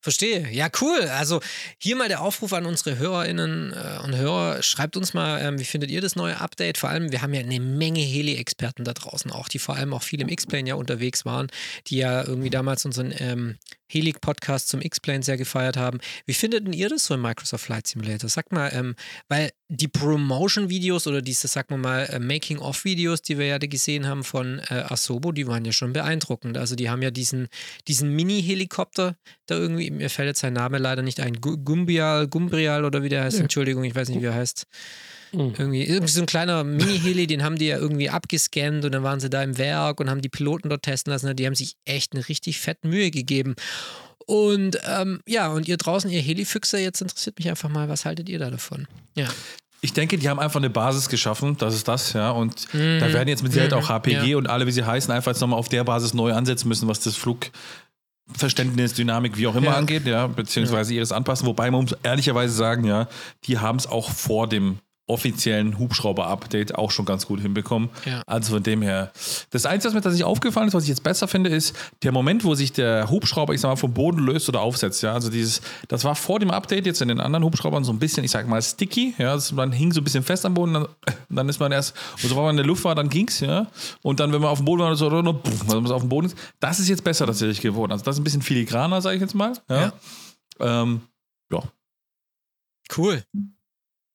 Verstehe. Ja, cool. Also hier mal der Aufruf an unsere HörerInnen äh, und Hörer. Schreibt uns mal, ähm, wie findet ihr das neue Update? Vor allem, wir haben ja eine Menge Heli-Experten da draußen auch, die vor allem auch viel im X-Plane ja unterwegs waren, die ja irgendwie damals unseren ähm, Heli-Podcast zum X-Plane sehr gefeiert haben. Wie findet denn ihr das so im Microsoft Flight Simulator? Sagt mal, ähm, weil die Promotion-Videos oder diese, sagen wir mal, äh, Making-of-Videos, die wir ja gesehen haben von äh, Asobo, die waren ja schon beeindruckend. Also die haben ja diesen, diesen Mini-Helikopter, da irgendwie, mir fällt jetzt sein Name leider nicht ein, Gumbrial, Gumbrial oder wie der heißt, Entschuldigung, ich weiß nicht, wie er heißt. Mhm. Irgendwie, irgendwie so ein kleiner Mini-Heli, den haben die ja irgendwie abgescannt und dann waren sie da im Werk und haben die Piloten dort testen lassen. Die haben sich echt eine richtig fette Mühe gegeben. Und ähm, ja, und ihr draußen, ihr Helifüchse, jetzt interessiert mich einfach mal, was haltet ihr da davon? Ja. Ich denke, die haben einfach eine Basis geschaffen, das ist das, ja. Und mhm. da werden jetzt mit Sicherheit auch HPG ja. und alle, wie sie heißen, einfach jetzt nochmal auf der Basis neu ansetzen müssen, was das Flugverständnis, Dynamik, wie auch immer ja. angeht, ja, beziehungsweise ihres anpassen. Wobei man muss ehrlicherweise sagen, ja, die haben es auch vor dem offiziellen Hubschrauber-Update auch schon ganz gut hinbekommen. Ja. Also von dem her. Das Einzige, was mir tatsächlich aufgefallen ist, was ich jetzt besser finde, ist der Moment, wo sich der Hubschrauber, ich sag mal, vom Boden löst oder aufsetzt. Ja, also dieses, das war vor dem Update jetzt in den anderen Hubschraubern so ein bisschen, ich sag mal, sticky. Ja, das, man hing so ein bisschen fest am Boden, dann, dann ist man erst, und sobald man in der Luft war, dann ging's, ja. Und dann, wenn man auf dem Boden war, so, oder nur, wenn man auf dem Boden ist, das ist jetzt besser tatsächlich geworden. Also das ist ein bisschen filigraner, sage ich jetzt mal. Ja. Ja. Ähm, ja. Cool.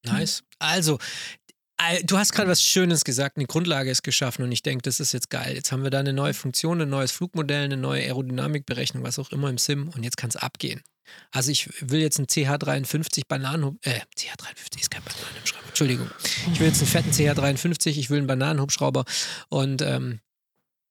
Nice. Also, du hast gerade was Schönes gesagt, eine Grundlage ist geschaffen und ich denke, das ist jetzt geil. Jetzt haben wir da eine neue Funktion, ein neues Flugmodell, eine neue Aerodynamikberechnung, was auch immer im Sim und jetzt kann es abgehen. Also ich will jetzt einen CH53 Bananen, äh, CH53 ist kein Bananenhubschrauber, Entschuldigung. Ich will jetzt einen fetten CH53, ich will einen Bananenhubschrauber und ähm,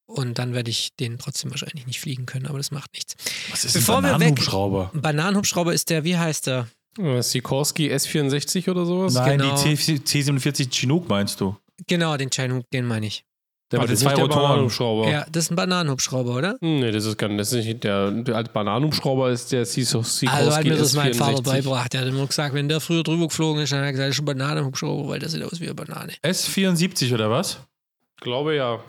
und dann werde ich den trotzdem wahrscheinlich nicht fliegen können, aber das macht nichts. Was ist Bevor ein Bananenhubschrauber? Ein Bananenhubschrauber ist der, wie heißt der? Sikorsky S64 oder sowas? Nein, genau. die C47 Chinook meinst du? Genau, den Chinook, den meine ich. Der mit den zwei Rotoren. Ja, das ist ein Bananenhubschrauber, oder? Nee, das ist, kein, das ist nicht der, der als Bananenhubschrauber ist der Sikorsky Also hat mir das mein Vater beigebracht. Der hat immer gesagt, wenn der früher drüber geflogen ist, dann hat er gesagt, das ist ein Bananenhubschrauber, weil der sieht aus wie eine Banane. S74 oder was? Glaube ja.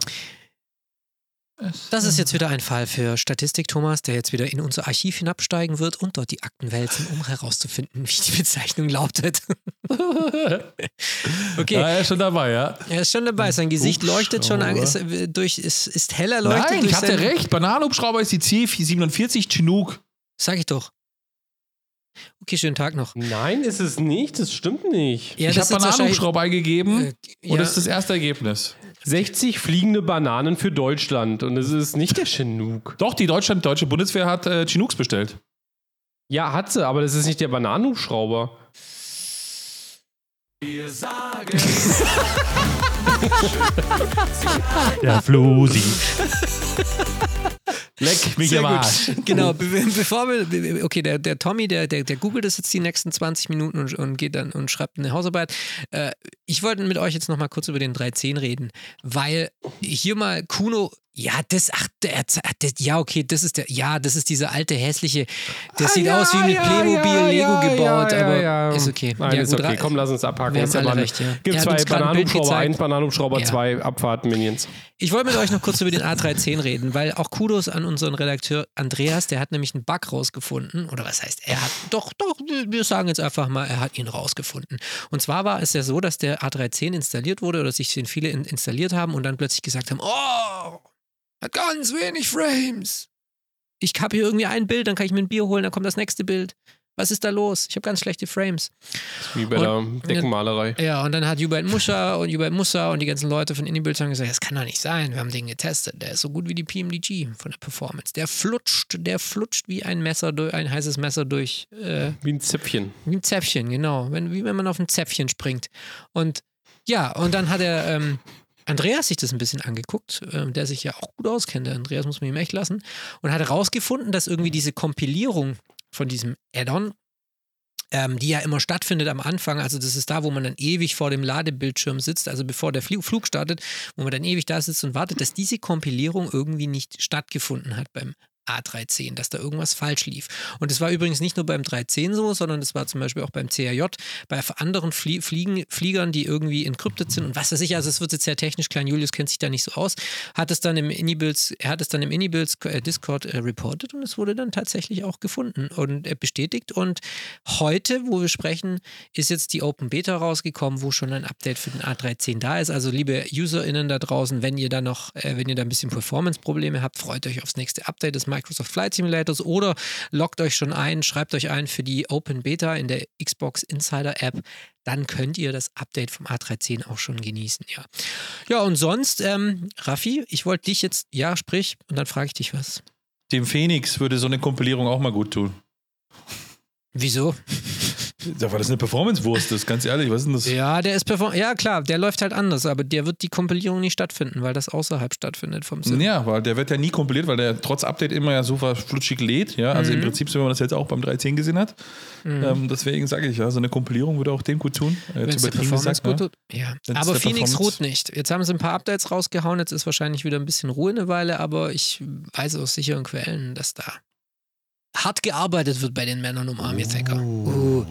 Das ist jetzt wieder ein Fall für Statistik, Thomas, der jetzt wieder in unser Archiv hinabsteigen wird und dort die Akten wälzen, um herauszufinden, wie die Bezeichnung lautet. okay. Ja, er ist schon dabei, ja. Er ist schon dabei. Sein Gesicht leuchtet schon, ist, äh, durch, ist, ist heller leuchtet. Nein, ich hatte recht. Bananenhubschrauber ist die C47 Chinook. Sag ich doch. Okay, schönen Tag noch. Nein, ist es nicht. Das stimmt nicht. Ja, ich habe Bananenhubschrauber eingegeben äh, ja. und das ist das erste Ergebnis. 60 fliegende Bananen für Deutschland und es ist nicht der Chinook. Doch, die Deutschland, deutsche Bundeswehr hat äh, Chinooks bestellt. Ja, hat sie, aber das ist nicht der Bananenhubschrauber. Wir sagen. der Flusi. Leck mich am Arsch. Genau, be bevor wir, okay, der, der Tommy, der, der, der googelt das jetzt die nächsten 20 Minuten und, und geht dann und schreibt eine Hausarbeit. Äh, ich wollte mit euch jetzt nochmal kurz über den 310 reden, weil hier mal Kuno Ja, das, ach, der, der, ja, okay, das ist der, ja, das ist dieser alte hässliche, das Ah, sieht ja, aus wie mit ja, Playmobil, ja, Lego gebaut, aber ja. ist okay. Nein, ist okay. Komm, lass uns abhaken. Wir haben alle recht, ja. Gibt zwei gerade ein Bananenhubschrauber gezeigt. 1, Bananenhubschrauber Ja. 2, Abfahrt-Minions. Ich wollte mit euch noch kurz über den A310 reden, weil auch Kudos an unseren Redakteur Andreas, der hat nämlich einen Bug rausgefunden. Oder was heißt, er hat, doch, doch, wir sagen jetzt einfach mal, er hat ihn rausgefunden. Und zwar war es ja so, dass der A310 installiert wurde oder sich den viele in, installiert haben und dann plötzlich gesagt haben, oh, ganz wenig Frames. Ich habe hier irgendwie ein Bild, dann kann ich mir ein Bier holen, dann kommt das nächste Bild. Was ist da los? Ich habe ganz schlechte Frames. Wie bei Und- der Deckenmalerei. Ja, und dann hat Hubert Muscha und Hubert Musa und die ganzen Leute von IndieBuild haben gesagt, das kann doch nicht sein, wir haben den getestet, der ist so gut wie die PMDG von der Performance. Der flutscht, der flutscht wie ein Messer durch, ein heißes Messer durch, äh, Wie ein Zäpfchen. wie ein Zäpfchen, genau, wenn, wie wenn man auf ein Zäpfchen springt. Und ja, und dann hat er ähm, Andreas sich das ein bisschen angeguckt, ähm, der sich ja auch gut auskennt, der Andreas muss man ihm echt lassen, und hat herausgefunden, dass irgendwie diese Kompilierung von diesem Add-on ähm, die ja immer stattfindet am Anfang. Also das ist da, wo man dann ewig vor dem Ladebildschirm sitzt, also bevor der Fl Flug startet, wo man dann ewig da sitzt und wartet, dass diese Kompilierung irgendwie nicht stattgefunden hat beim A310, dass da irgendwas falsch lief. Und das war übrigens nicht nur beim 310 so, sondern das war zum Beispiel auch beim CRJ, bei anderen Flie Fliegen, Fliegern, die irgendwie encrypted sind und was weiß ich, also es wird jetzt sehr technisch, Klein. Julius kennt sich da nicht so aus, hat es dann im Inibuilds, er hat es dann im Inibuilds äh, Discord äh, reported und es wurde dann tatsächlich auch gefunden und äh, bestätigt. Und heute, wo wir sprechen, ist jetzt die Open Beta rausgekommen, wo schon ein Update für den A310 da ist. Also liebe UserInnen da draußen, wenn ihr da noch, äh, wenn ihr da ein bisschen Performance-Probleme habt, freut euch aufs nächste Update. Des Microsoft Flight Simulators oder loggt euch schon ein, schreibt euch ein für die Open Beta in der Xbox Insider App. Dann könnt ihr das Update vom A310 auch schon genießen, ja. Ja, und sonst, ähm, Raffi, ich wollte dich jetzt, ja, sprich, und dann frage ich dich was. Dem Phoenix würde so eine Kompilierung auch mal gut tun. Wieso? Ja, weil das eine Performance-Wurst ist, ganz ehrlich. Was ist denn das? Ja, der ist perform ja klar, der läuft halt anders, aber der wird die Kompilierung nicht stattfinden, weil das außerhalb stattfindet vom Server. Ja, weil der wird ja nie kompiliert, weil der trotz Update immer ja so flutschig lädt. Ja, also im Mhm. Prinzip, so wie man das jetzt auch beim 310 gesehen hat. Ähm, deswegen sage ich ja, so eine Kompilierung würde auch dem gut tun. Äh, Jetzt übertrieben gesagt, gut ne? tut. Ja. Wenn's Aber Phoenix ruht nicht. Jetzt haben sie ein paar Updates rausgehauen, jetzt ist wahrscheinlich wieder ein bisschen Ruhe eine Weile, aber ich weiß aus sicheren Quellen, dass da hart gearbeitet wird bei den Männern um Army-Attacker. Uh.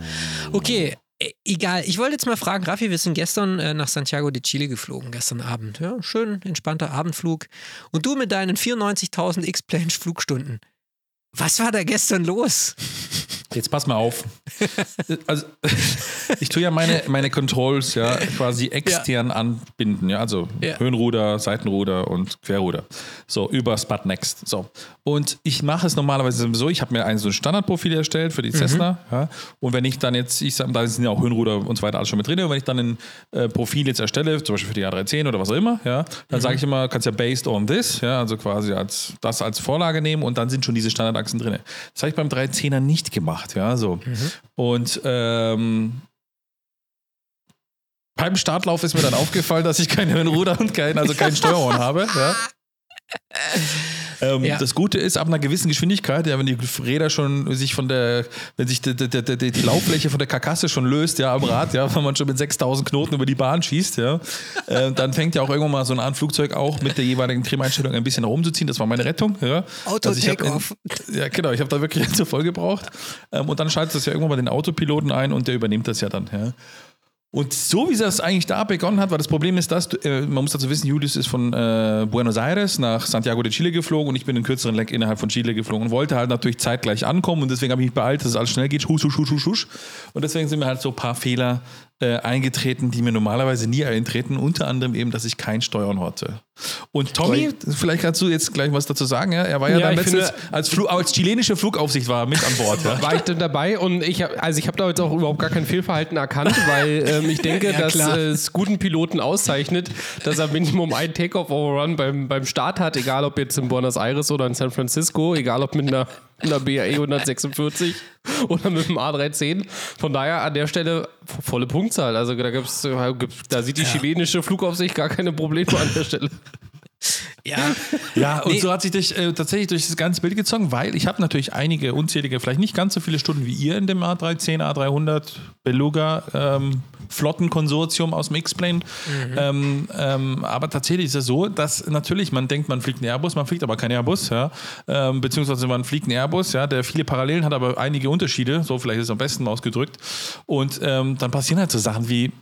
Okay, e- egal. Ich wollte jetzt mal fragen, Raffi, wir sind gestern äh, nach Santiago de Chile geflogen, gestern Abend. Ja, schön entspannter Abendflug. Und du mit deinen 94.000 X-Plane-Flugstunden. Was war da gestern los? Jetzt pass mal auf. Also, ich tue ja meine, meine Controls ja quasi extern anbinden. Ja, also Ja. Höhenruder, Seitenruder und Querruder. So, über Spot Next. So. Und ich mache es normalerweise so, ich habe mir ein so ein Standardprofil erstellt für die Cessna. Ja, und wenn ich dann jetzt, ich sag, da sind ja auch Höhenruder und so weiter alles schon mit drin. Und wenn ich dann ein äh, Profil jetzt erstelle, zum Beispiel für die A310 oder was auch immer, ja, dann sage ich immer, kannst ja based on this, ja, also quasi als, das als Vorlage nehmen und dann sind schon diese Standardachsen drin. Das habe ich beim 310er nicht gemacht, ja, so. Und ähm, beim Startlauf ist mir dann aufgefallen, dass ich keine Höhenruder und kein, also kein Steuerhorn habe. Ja. Ähm, Ja. Das Gute ist, ab einer gewissen Geschwindigkeit, ja, wenn die Räder schon sich von der, wenn sich die, die, die, die, Lauffläche von der Karkasse schon löst, ja, am Rad, ja, wenn man schon mit 6000 Knoten über die Bahn schießt, ja, äh, dann fängt ja auch irgendwann mal so ein Anflugzeug auch mit der jeweiligen Trimeinstellung ein bisschen rumzuziehen. Das war meine Rettung, ja. Auto Also Take-Off. ja, genau. Ich habe da wirklich zu voll gebraucht. Ähm, und dann schaltet das ja irgendwann mal den Autopiloten ein und der übernimmt das ja dann. Ja. Und so wie das eigentlich da begonnen hat, weil das Problem ist, dass, äh, man muss dazu wissen, Julius ist von äh, Buenos Aires nach Santiago de Chile geflogen und ich bin einen kürzeren Leck innerhalb von Chile geflogen und wollte halt natürlich zeitgleich ankommen und deswegen habe ich mich beeilt, dass es alles schnell geht, husch, husch, husch, husch, husch. Und deswegen sind mir halt so ein paar Fehler äh, eingetreten, die mir normalerweise nie eintreten, unter anderem eben, dass ich kein Steuern hatte. Und Tommy, vielleicht kannst du jetzt gleich was dazu sagen, ja? Er war ja, Ja, dann letztens finde- als, Flu als chilenische Flugaufsicht war mit an Bord, ja? War ich denn dabei und ich habe also ich habe da jetzt auch überhaupt gar kein Fehlverhalten erkannt, weil ähm, ich denke, Ja, dass äh, es guten Piloten auszeichnet, dass er Minimum einen Takeoff-Overrun beim, beim Start hat, egal ob jetzt in Buenos Aires oder in San Francisco, egal ob mit einer, einer BAE 146 oder mit dem A310. Von daher an der Stelle volle Punktzahl. Also da gibt's, da sieht die chilenische Flugaufsicht gar keine Probleme an der Stelle. Ja, Ja, und Nee. so hat sich durch, äh, tatsächlich durch das ganze Bild gezogen, weil ich habe natürlich einige unzählige, vielleicht nicht ganz so viele Stunden wie ihr in dem A310, A300 Beluga ähm, Flottenkonsortium aus dem X-Plane. Ähm, ähm, aber tatsächlich ist es so, dass natürlich man denkt, man fliegt einen Airbus, man fliegt aber keinen Airbus, ja. Ähm, beziehungsweise man fliegt einen Airbus, ja, der viele Parallelen hat, aber einige Unterschiede, so vielleicht ist es am besten ausgedrückt. Und ähm, dann passieren halt so Sachen wie,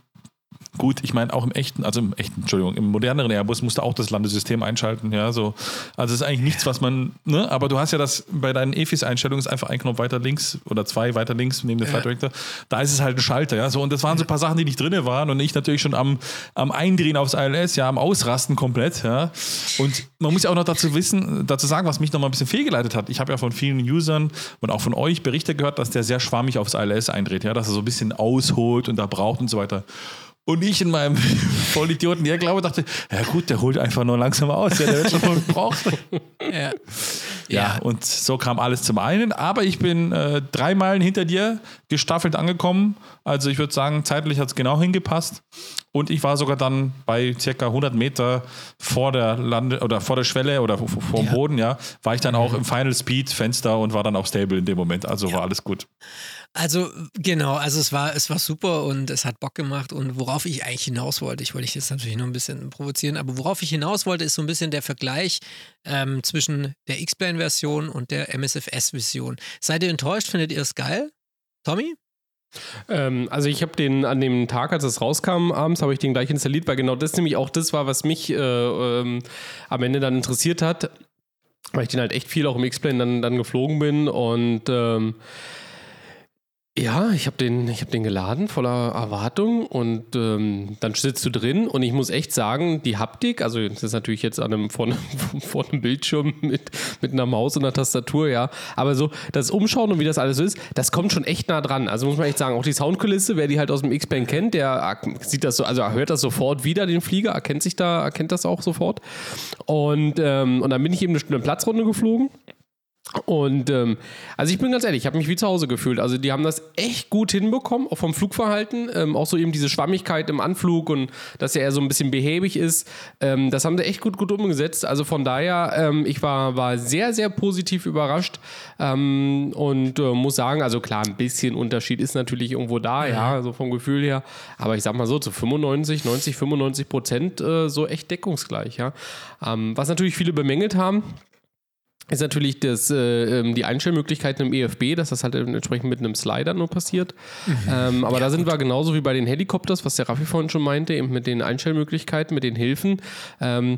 Gut, ich meine auch im echten, also im echten, Entschuldigung, im moderneren Airbus musst du auch das Landesystem einschalten, ja, so. Also es ist eigentlich nichts, was man, ne, aber du hast ja das bei deinen EFIS-Einstellungen ist einfach ein Knopf weiter links oder zwei weiter links neben dem Flight Director. Da ist es halt ein Schalter, ja, so. Und das waren so ein paar Sachen, die nicht drin waren und ich natürlich schon am, am Eindrehen aufs ILS, ja, am Ausrasten komplett, ja. Und man muss ja auch noch dazu wissen, dazu sagen, was mich noch mal ein bisschen fehlgeleitet hat. Ich habe ja von vielen Usern und auch von euch Berichte gehört, dass der sehr schwammig aufs ILS eindreht, ja, dass er so ein bisschen ausholt und da braucht und so weiter. Und ich in meinem Vollidioten, ja, glaube, dachte, ja gut, der holt einfach nur langsam aus, ja, der wird schon mal gebraucht. Ja. Ja, und so kam alles zum einen. Aber ich bin äh, drei Meilen hinter dir gestaffelt angekommen. Also ich würde sagen, zeitlich hat es genau hingepasst. Und ich war sogar dann bei circa 100 Meter vor der Lande oder vor der Schwelle oder vor, vor dem Ja. Boden, ja, war ich dann auch im Final Speed Fenster und war dann auch stable in dem Moment. Also war alles gut. Also genau, also es war, es war super und es hat Bock gemacht und worauf ich eigentlich hinaus wollte, ich wollte dich jetzt natürlich nur ein bisschen provozieren, aber worauf ich hinaus wollte, ist so ein bisschen der Vergleich ähm, zwischen der X-Plane-Version und der MSFS-Version. Seid ihr enttäuscht? Findet ihr es geil? Tommy? Ähm, also ich habe den an dem Tag, als es rauskam, abends, habe ich den gleich installiert, weil genau das nämlich auch das war, was mich äh, ähm, am Ende dann interessiert hat, weil ich den halt echt viel auch im X-Plane dann, dann geflogen bin und ähm, ja, ich habe den, hab den geladen voller Erwartung und ähm, dann sitzt du drin und ich muss echt sagen, die Haptik, also das ist natürlich jetzt an einem, vor, einem, vor einem Bildschirm mit, mit einer Maus und einer Tastatur, ja, aber so das Umschauen und wie das alles ist, das kommt schon echt nah dran. Also muss man echt sagen, auch die Soundkulisse, wer die halt aus dem X-Plane kennt, der sieht das so, also hört das sofort wieder, den Flieger, erkennt sich da, erkennt das auch sofort. Und, ähm, und dann bin ich eben eine, eine Platzrunde geflogen. Und ähm, also ich bin ganz ehrlich, ich habe mich wie zu Hause gefühlt. Also die haben das echt gut hinbekommen, auch vom Flugverhalten. Ähm, auch so eben diese Schwammigkeit im Anflug und dass er eher so ein bisschen behäbig ist. Ähm, das haben sie echt gut, gut umgesetzt. Also von daher, ähm, ich war, war sehr, sehr positiv überrascht ähm, und äh, muss sagen, also klar, ein bisschen Unterschied ist natürlich irgendwo da, ja, so vom Gefühl her. Aber ich sag mal so, zu 95, 90, 95 Prozent äh, so echt deckungsgleich, ja. Ähm, was natürlich viele bemängelt haben, ist natürlich das, äh, ähm, die Einstellmöglichkeiten im EFB, dass das halt entsprechend mit einem Slider nur passiert. Ähm, aber da sind wir genauso wie bei den Helikopters, was der Raffi vorhin schon meinte, eben mit den Einstellmöglichkeiten, mit den Hilfen. Ähm,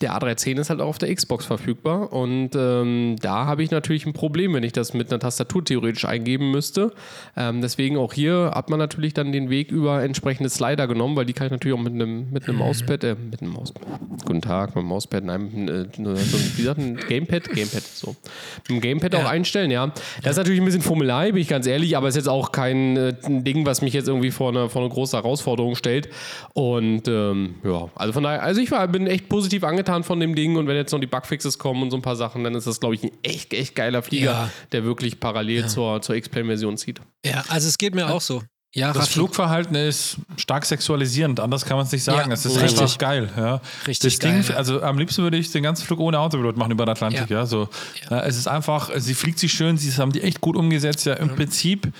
der A310 ist halt auch auf der Xbox verfügbar und ähm, da habe ich natürlich ein Problem, wenn ich das mit einer Tastatur theoretisch eingeben müsste. Ähm, deswegen auch hier hat man natürlich dann den Weg über entsprechende Slider genommen, weil die kann ich natürlich auch mit einem, mit einem Mauspad, äh, mit einem Mauspad, guten Tag, mit einem Mauspad, nein, äh, so wie sagt ein Gamepad? Gamepad, so. Mit dem Gamepad auch einstellen, ja. Das ist natürlich ein bisschen Formelei, bin ich ganz ehrlich, aber ist jetzt auch kein äh, Ding, was mich jetzt irgendwie vor eine, vor eine große Herausforderung stellt. Und ähm, ja, also von daher, also ich war, bin echt positiv angetan von dem Ding und wenn jetzt noch die Bugfixes kommen und so ein paar Sachen, dann ist das, glaube ich, ein echt, echt geiler Flieger, Ja. der wirklich parallel zur, zur X-Plane-Version zieht. Ja, also es geht mir auch so. Ja, Das Raffi. Flugverhalten ist stark sexualisierend, anders kann man es nicht sagen. Ja, es ist richtig. einfach geil. Ja. Richtig das Ding, geil, ja. also am liebsten würde ich den ganzen Flug ohne Autopilot machen über den Atlantik. Ja. Ja. so. Ja, es ist einfach, sie fliegt sich schön, sie haben die echt gut umgesetzt. Ja, im Prinzip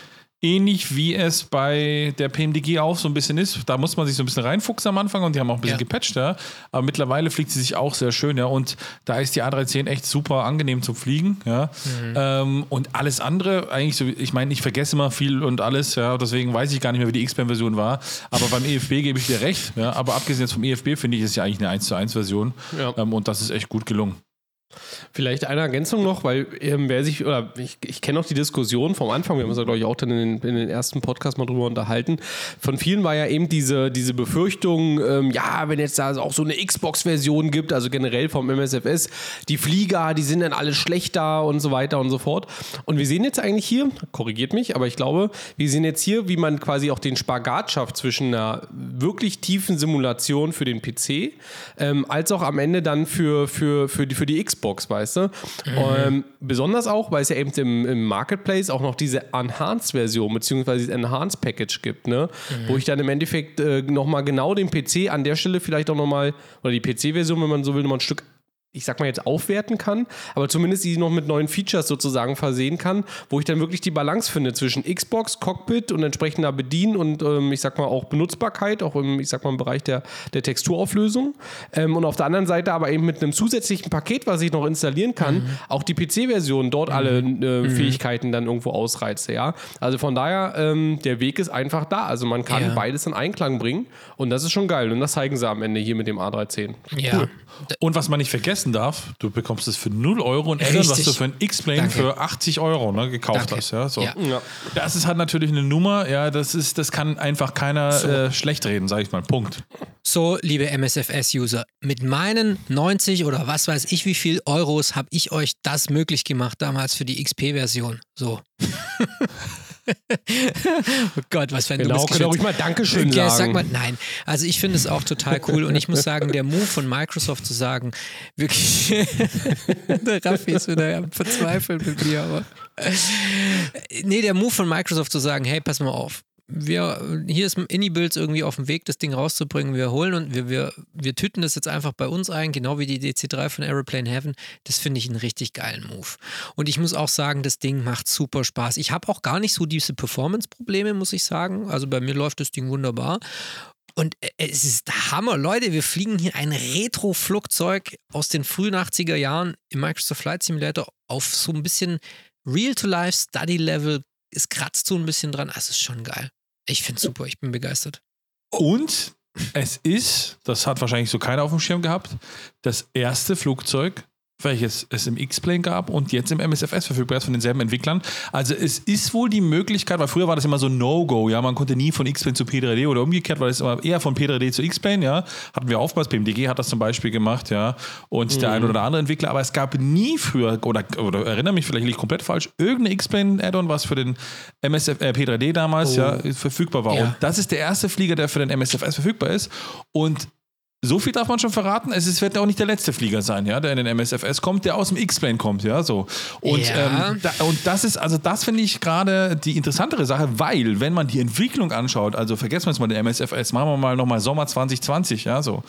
ähnlich wie es bei der PMDG auch so ein bisschen ist. Da muss man sich so ein bisschen reinfuchsen am Anfang und die haben auch ein bisschen Ja. gepatcht, ja. Aber mittlerweile fliegt sie sich auch sehr schön, ja. Und da ist die A310 echt super angenehm zum Fliegen, ja. Mhm. Ähm, und alles andere, eigentlich so, ich meine, ich vergesse immer viel und alles, ja. Deswegen weiß ich gar nicht mehr, wie die X-Plane-Version war. Aber beim EFB gebe ich dir recht, ja. Aber abgesehen jetzt vom EFB finde ich, ist ja eigentlich eine 1 zu 1 Version. Ja. Ähm, und das ist echt gut gelungen. Vielleicht eine Ergänzung noch, weil ähm, wer sich, oder ich, ich kenne noch die Diskussion vom Anfang, wir haben uns ja, glaube ich, auch dann in den, in den ersten Podcast mal drüber unterhalten. Von vielen war ja eben diese, diese Befürchtung, ähm, ja, wenn jetzt da auch so eine Xbox-Version gibt, also generell vom MSFS, die Flieger, die sind dann alle schlechter und so weiter und so fort. Und wir sehen jetzt eigentlich hier, korrigiert mich, aber ich glaube, wir sehen jetzt hier, wie man quasi auch den Spagat schafft zwischen einer wirklich tiefen Simulation für den PC, ähm, als auch am Ende dann für, für, für, die, für die Xbox, weißt du? Ähm, besonders auch, weil es ja eben im, im Marketplace auch noch diese Enhanced-Version beziehungsweise dieses Enhanced-Package gibt, ne? Wo ich dann im Endeffekt äh, nochmal genau den PC an der Stelle vielleicht auch nochmal, oder die PC-Version, wenn man so will, nochmal ein Stück ich sag mal jetzt aufwerten kann, aber zumindest die noch mit neuen Features sozusagen versehen kann, wo ich dann wirklich die Balance finde zwischen Xbox, Cockpit und entsprechender Bedien und ähm, ich sag mal auch Benutzbarkeit, auch im, ich sag mal im Bereich der, der Texturauflösung. Ähm, und auf der anderen Seite aber eben mit einem zusätzlichen Paket, was ich noch installieren kann, mhm. auch die PC-Version dort mhm. alle äh, mhm. Fähigkeiten dann irgendwo ausreize, ja. Also von daher, ähm, der Weg ist einfach da. Also man kann ja. beides in Einklang bringen und das ist schon geil. Und das zeigen sie am Ende hier mit dem A310. Ja. Cool. Und was man nicht vergessen darf, du bekommst es für 0 Euro und Addon, was du für ein X-Plane für 80 Euro ne, gekauft Danke. hast. Ja, so. Ja. Das ist halt natürlich eine Nummer, ja, das ist, das kann einfach keiner so. äh, schlecht reden, sage ich mal. Punkt. So, liebe MSFS-User, mit meinen 90 oder was weiß ich wie viel Euros habe ich euch das möglich gemacht damals für die XP-Version. So. oh Gott, was für ein genau, dummes Genau, ich mal Dankeschön ja, sagen. Sag mal, nein. Also ich finde es auch total cool und ich muss sagen, der Move von Microsoft zu sagen, wirklich, der Raffi ist wieder verzweifelt mit mir, aber nee, der Move von Microsoft zu sagen, hey, pass mal auf, wir, hier ist Inibuilds irgendwie auf dem Weg, das Ding rauszubringen. Wir holen und wir, wir, wir tüten das jetzt einfach bei uns ein, genau wie die DC3 von Aeroplane Heaven. Das finde ich einen richtig geilen Move. Und ich muss auch sagen, das Ding macht super Spaß. Ich habe auch gar nicht so diese Performance-Probleme, muss ich sagen. Also bei mir läuft das Ding wunderbar. Und äh, es ist Hammer, Leute. Wir fliegen hier ein Retro-Flugzeug aus den frühen 80er Jahren im Microsoft Flight Simulator auf so ein bisschen Real-to-Life Study-Level. Es kratzt so ein bisschen dran. Das ist schon geil. Ich finde es super, ich bin begeistert. Und es ist, das hat wahrscheinlich so keiner auf dem Schirm gehabt, das erste Flugzeug, welches es im X-Plane gab und jetzt im MSFS verfügbar ist von denselben Entwicklern. Also es ist wohl die Möglichkeit, weil früher war das immer so No-Go, ja, man konnte nie von X-Plane zu P3D oder umgekehrt, weil es immer eher von P3D zu X-Plane, ja, hatten wir aufgepasst, PMDG hat das zum Beispiel gemacht, ja, und mhm. der ein oder andere Entwickler, aber es gab nie früher, oder, oder erinnere mich vielleicht nicht komplett falsch, irgendeine X-Plane-Add-on, was für den MSF, äh, P3D damals, oh. ja, verfügbar war. Ja. Und das ist der erste Flieger, der für den MSFS verfügbar ist und so viel darf man schon verraten. Es wird auch nicht der letzte Flieger sein, ja, der in den MSFS kommt, der aus dem X-Plane kommt, ja, so. Und, ja. Ähm, da, und das ist, also das finde ich gerade die interessantere Sache, weil, wenn man die Entwicklung anschaut, also vergessen wir jetzt mal den MSFS, machen wir mal nochmal Sommer 2020, ja, so.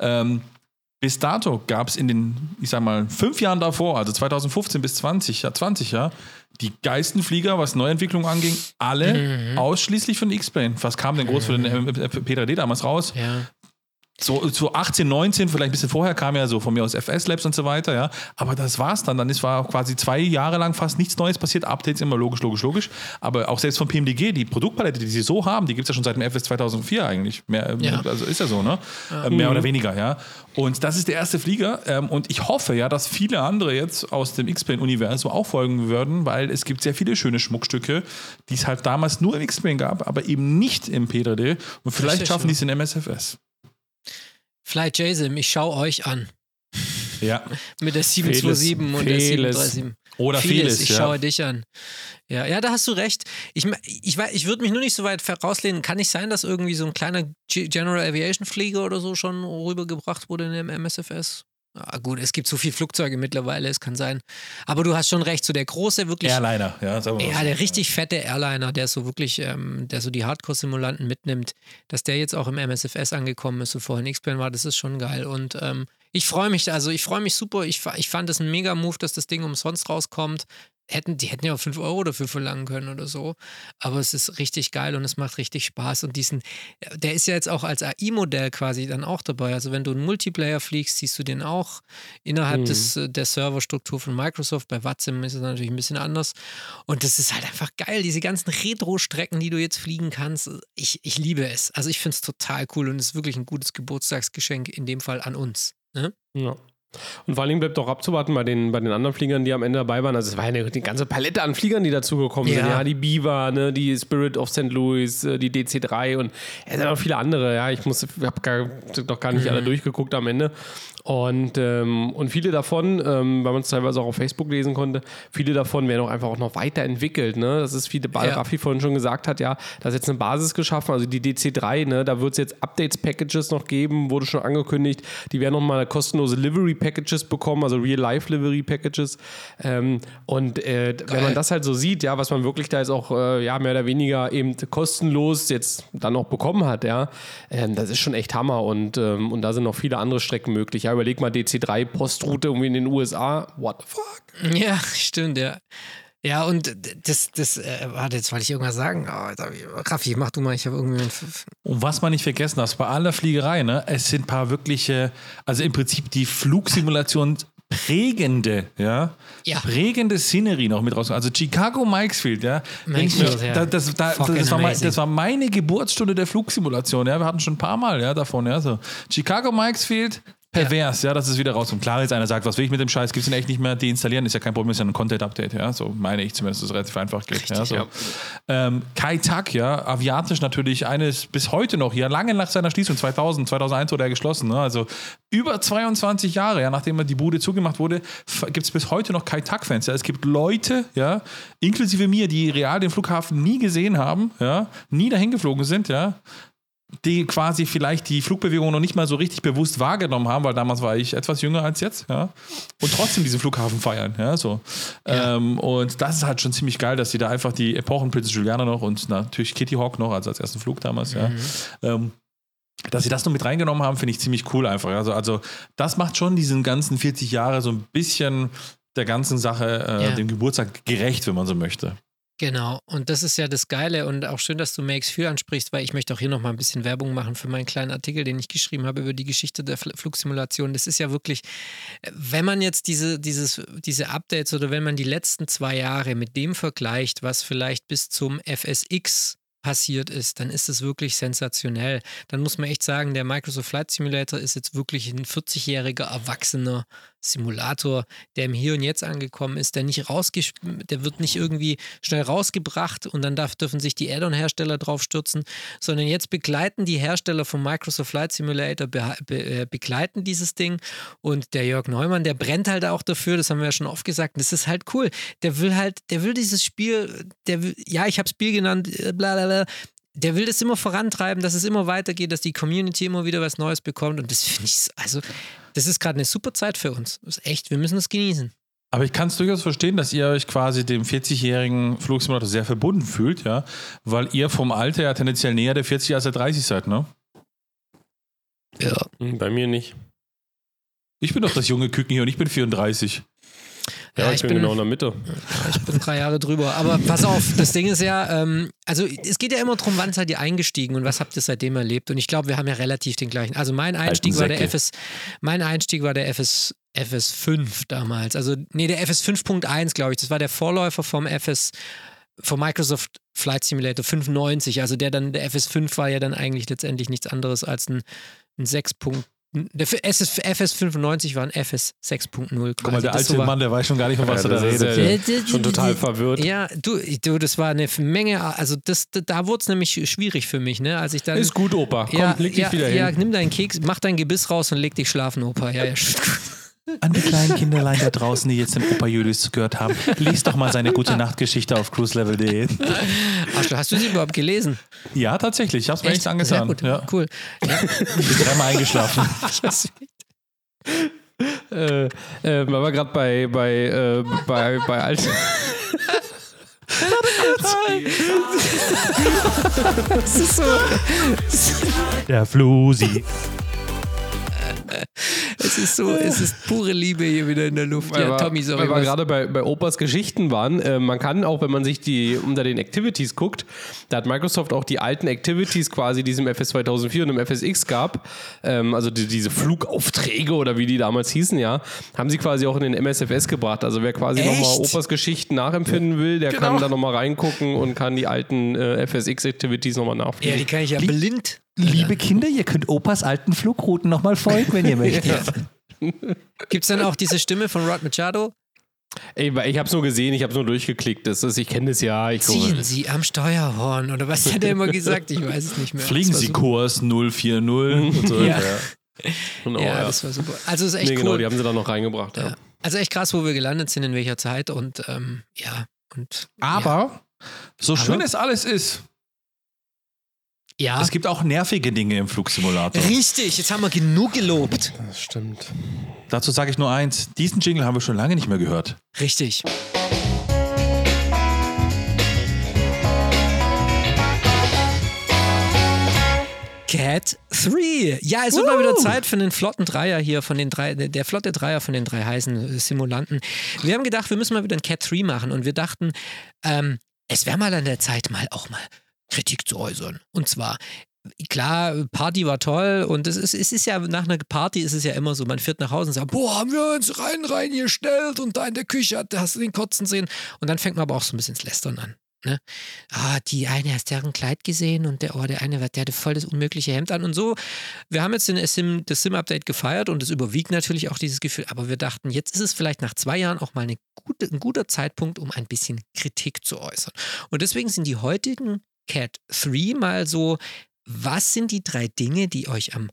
Ähm, bis dato gab es in den, ich sag mal, fünf Jahren davor, also 2015 bis 20, ja, 20, ja, die Geistenflieger, was Neuentwicklung anging, alle mhm. ausschließlich von X-Plane. Was kam denn groß mhm. für den äh, P3D damals raus? Ja. So, so 18, 19, vielleicht ein bisschen vorher kam ja so von mir aus FS Labs und so weiter, ja. Aber das war's dann. Dann ist war auch quasi zwei Jahre lang fast nichts Neues passiert. Updates immer logisch, logisch, logisch. Aber auch selbst von PMDG, die Produktpalette, die sie so haben, die gibt es ja schon seit dem FS 2004 eigentlich. Mehr, ja. Also ist ja so, ne? Ja. Mehr oder weniger, ja. Und das ist der erste Flieger. Ähm, und ich hoffe ja, dass viele andere jetzt aus dem X-Plane-Universum auch folgen würden, weil es gibt sehr viele schöne Schmuckstücke, die es halt damals nur im X-Plane gab, aber eben nicht im P3D. Und vielleicht schaffen die es in MSFS. Fly Jason, ich schaue euch an. Ja. Mit der 727 Feles. und der 737. Oder vieles, ich ja. schaue dich an. Ja, ja, da hast du recht. Ich, ich, ich würde mich nur nicht so weit rauslehnen. Kann nicht sein, dass irgendwie so ein kleiner General Aviation Flieger oder so schon rübergebracht wurde in dem MSFS? Ah, gut, es gibt so viele Flugzeuge mittlerweile, es kann sein. Aber du hast schon recht, so der große, wirklich. Airliner, ja, sagen wir mal. Ja, der richtig fette Airliner, der so wirklich, ähm, der so die Hardcore-Simulanten mitnimmt, dass der jetzt auch im MSFS angekommen ist und vorhin X-Plane war, das ist schon geil. Und ähm, ich freue mich, also ich freue mich super. Ich, ich fand es ein mega Move, dass das Ding umsonst rauskommt hätten, die hätten ja auch 5 Euro dafür verlangen können oder so. Aber es ist richtig geil und es macht richtig Spaß. Und diesen, der ist ja jetzt auch als AI-Modell quasi dann auch dabei. Also wenn du einen Multiplayer fliegst, siehst du den auch innerhalb mhm. des, äh, der Serverstruktur von Microsoft. Bei Watsim ist es natürlich ein bisschen anders. Und das ist halt einfach geil. Diese ganzen Retro-Strecken, die du jetzt fliegen kannst. Ich, ich liebe es. Also ich finde es total cool und es ist wirklich ein gutes Geburtstagsgeschenk in dem Fall an uns. Ne? Ja. Und vor allem bleibt auch abzuwarten bei den, bei den anderen Fliegern, die am Ende dabei waren. Also es war eine die ganze Palette an Fliegern, die dazugekommen ja. sind. Ja, die Beaver, ne, die Spirit of St. Louis, äh, die DC3 und es sind auch viele andere. Ja, ich muss, habe noch gar nicht mhm. alle durchgeguckt am Ende. Und, ähm, und viele davon, ähm, weil man es teilweise auch auf Facebook lesen konnte, viele davon werden auch einfach auch noch weiterentwickelt. Ne? Das ist, wie der ja. Raffi vorhin schon gesagt hat, ja, da ist jetzt eine Basis geschaffen, also die DC3, ne, da wird es jetzt Updates-Packages noch geben, wurde schon angekündigt. Die werden nochmal kostenlose Livery-Packages bekommen, also Real-Life-Livery-Packages. Ähm, und äh, wenn man das halt so sieht, ja, was man wirklich da jetzt auch äh, ja, mehr oder weniger eben kostenlos jetzt dann noch bekommen hat, ja, äh, das ist schon echt Hammer und, ähm, und da sind noch viele andere Strecken möglich. Ja, überleg mal DC3 Postroute irgendwie in den USA. What the fuck? Ja, stimmt, ja. Ja, und das, das, äh, warte, jetzt wollte ich irgendwas sagen. Oh, Raffi, mach du mal, ich habe irgendwie. Und was man nicht vergessen darf, bei aller Fliegerei, ne, es sind ein paar wirkliche, also im Prinzip die Flugsimulation prägende, ja, Ja. prägende Szenerie noch mit raus. Also Chicago Mikesfield, ja, Mikesfield, ja. da, das, da, das, war mein, das war meine Geburtsstunde der Flugsimulation, ja, wir hatten schon ein paar Mal, ja, davon, ja, so Chicago Mikesfield. Pervers, ja. dass es wieder rauskommt. Klar, jetzt einer sagt, was will ich mit dem Scheiß? Gibt es ihn echt nicht mehr deinstallieren? Ist ja kein Problem, ist ja ein Content-Update, ja. So meine ich zumindest, dass es relativ einfach geht. ja, so. ja. Ähm, Kai Tak, ja, aviatisch natürlich eines bis heute noch, ja, lange nach seiner Schließung, 2000, 2001 wurde er geschlossen, ne? also über 22 Jahre, ja, nachdem die Bude zugemacht wurde, gibt es bis heute noch Kai Tak-Fans. Ja. Es gibt Leute, ja, inklusive mir, die real den Flughafen nie gesehen haben, ja, nie dahin geflogen sind, ja, die quasi vielleicht die Flugbewegung noch nicht mal so richtig bewusst wahrgenommen haben, weil damals war ich etwas jünger als jetzt, ja, und trotzdem diesen Flughafen feiern, ja, so. Ähm, und das ist halt schon ziemlich geil, dass sie da einfach die Epochen Princess Juliana noch und natürlich Kitty Hawk noch, also als ersten Flug damals, ja. Ähm, dass sie das noch mit reingenommen haben, finde ich ziemlich cool einfach. Also, also das macht schon diesen ganzen 40 Jahre so ein bisschen der ganzen Sache, äh, Ja. dem Geburtstag gerecht, wenn man so möchte. Genau, und das ist ja das Geile und auch schön, dass du Makes Feel ansprichst, weil ich möchte auch hier nochmal ein bisschen Werbung machen für meinen kleinen Artikel, den ich geschrieben habe über die Geschichte der Fl- Flugsimulation. Das ist ja wirklich, äh, wenn man jetzt diese, dieses, diese Updates oder wenn man die letzten zwei Jahre mit dem vergleicht, was vielleicht bis zum FSX passiert ist, dann ist es wirklich sensationell. Dann muss man echt sagen, der Microsoft Flight Simulator ist jetzt wirklich ein 40-jähriger erwachsener Simulator, der im Hier und Jetzt angekommen ist, der nicht rausges der wird nicht irgendwie schnell rausgebracht und dann darf, dürfen sich die Add-on-Hersteller drauf stürzen, sondern jetzt begleiten die Hersteller vom Microsoft Flight Simulator be be äh, begleiten dieses Ding und der Jörg Neumann, der brennt halt auch dafür, das haben wir ja schon oft gesagt, das ist halt cool. Der will halt, der will dieses Spiel, der will, ja, ich habe Spiel genannt, äh, bla bla bla, der will das immer vorantreiben, dass es immer weitergeht, dass die Community immer wieder was Neues bekommt. Und das finde ich, also, das ist gerade eine super Zeit für uns. Das ist echt, wir müssen es genießen. Aber ich kann es durchaus verstehen, dass ihr euch quasi dem 40-jährigen Flugsimulator sehr verbunden fühlt, ja, weil ihr vom Alter ja tendenziell näher der 40 als der 30 seid, ne? Ja. Hm, Bei mir nicht. Ich bin doch das junge Küken hier und ich bin 34. Ja, Ja, ich, ich bin, genau in der Mitte. Ich bin drei Jahre drüber. Aber pass auf, das Ding ist ja, ähm, also es geht ja immer darum, wann seid ihr eingestiegen und was habt ihr seitdem erlebt? Und ich glaube, wir haben ja relativ den gleichen. Also mein Einstieg war der. FS, mein Einstieg war der FS, FS5 damals. Also, nee, der FS 5.1, glaube ich. Das war der Vorläufer vom FS, vom Microsoft Flight Simulator 95. Also der dann, der FS5 war ja dann eigentlich letztendlich nichts anderes als ein, ein 6. Der FS, FS 95 war ein FS 6.0. Guck mal, der alte so war- Mann, der weiß schon gar nicht mehr, was Ja, er da redet. äh, schon total verwirrt. Ja, du, du, das war eine Menge, also das, da wurde es nämlich schwierig für mich, ne? Als ich dann. Ist gut, Opa. Komm, ja, leg dich ja, wieder ja, hin. nimm deinen Keks, mach dein Gebiss raus und leg dich schlafen, Opa. Ja, ja, gut. An die kleinen Kinderlein da draußen, die jetzt den Opa Julius gehört haben, lest doch mal seine gute Nachtgeschichte auf cruiselevel.de. Arschloch, hast du sie überhaupt gelesen? Ja, tatsächlich, ich hab's mir echt Sehr angetan. gut, Ja, cool. bin dreimal eingeschlafen. Äh, äh, wir gerade bei, bei, äh, bei, bei alt. Das ist so. Der Flusi. Es ist so, es ist pure Liebe hier wieder in der Luft. Weil Ja, wir, Tommy, sorry. weil wir gerade bei, bei Opas Geschichten waren, äh, man kann auch, wenn man sich die unter den Activities guckt, da hat Microsoft auch die alten Activities quasi, die es im FS 2004 und im FSX gab, ähm, also die, diese Flugaufträge oder wie die damals hießen, ja, haben sie quasi auch in den MSFS gebracht. Also wer quasi nochmal Opas Geschichten nachempfinden will, der Genau. kann da nochmal reingucken und kann die alten äh, FSX-Activities nochmal nachfliegen. ja, die kann ich ja blind. Liebe Kinder, ihr könnt Opas alten Flugrouten nochmal folgen, wenn ihr möchtet. Gibt es dann auch diese Stimme von Rod Machado? Ey, weil ich habe es nur gesehen, ich habe es nur durchgeklickt. Das ist, ich kenne das ja. Ich Ziehen Sie am Steuerhorn oder was hat er immer gesagt? Ich weiß es nicht mehr. Fliegen Sie super. Kurs 040 und so. Ja. Genau, Ja, ja. das war super. Also es ist echt nee, cool. genau, die haben sie da noch reingebracht. Ja. Ja. Also echt krass, wo wir gelandet sind, in welcher Zeit und ähm, ja. Und, Aber so schön Aber- es alles ist, ja. es gibt auch nervige Dinge im Flugsimulator. Richtig, jetzt haben wir genug gelobt. Das stimmt. Dazu sage ich nur eins: Diesen Jingle haben wir schon lange nicht mehr gehört. Richtig. Cat 3. Ja, es wird mal wieder Zeit für den flotten Dreier hier von den drei, der flotte Dreier von den drei heißen Simulanten. Wir haben gedacht, wir müssen mal wieder ein Cat 3 machen und wir dachten, ähm, es wäre mal an der Zeit, mal auch mal Kritik zu äußern. Und zwar, klar, Party war toll und es ist, es ist ja nach einer Party ist es ja immer so, man fährt nach Hause und sagt, boah, haben wir uns rein reingestellt und da in der Küche hast du den Kotzen sehen. Und dann fängt man aber auch so ein bisschen ins Lästern an. Ne? Ah, die eine, hast deren Kleid gesehen und der, oh, der eine, der hatte voll das unmögliche Hemd an und so. Wir haben jetzt den Sim, das Sim-Update gefeiert und es überwiegt natürlich auch dieses Gefühl, aber wir dachten, jetzt ist es vielleicht nach zwei Jahren auch mal gute, ein guter Zeitpunkt, um ein bisschen Kritik zu äußern. Und deswegen sind die heutigen Cat 3 mal so, was sind die drei Dinge, die euch am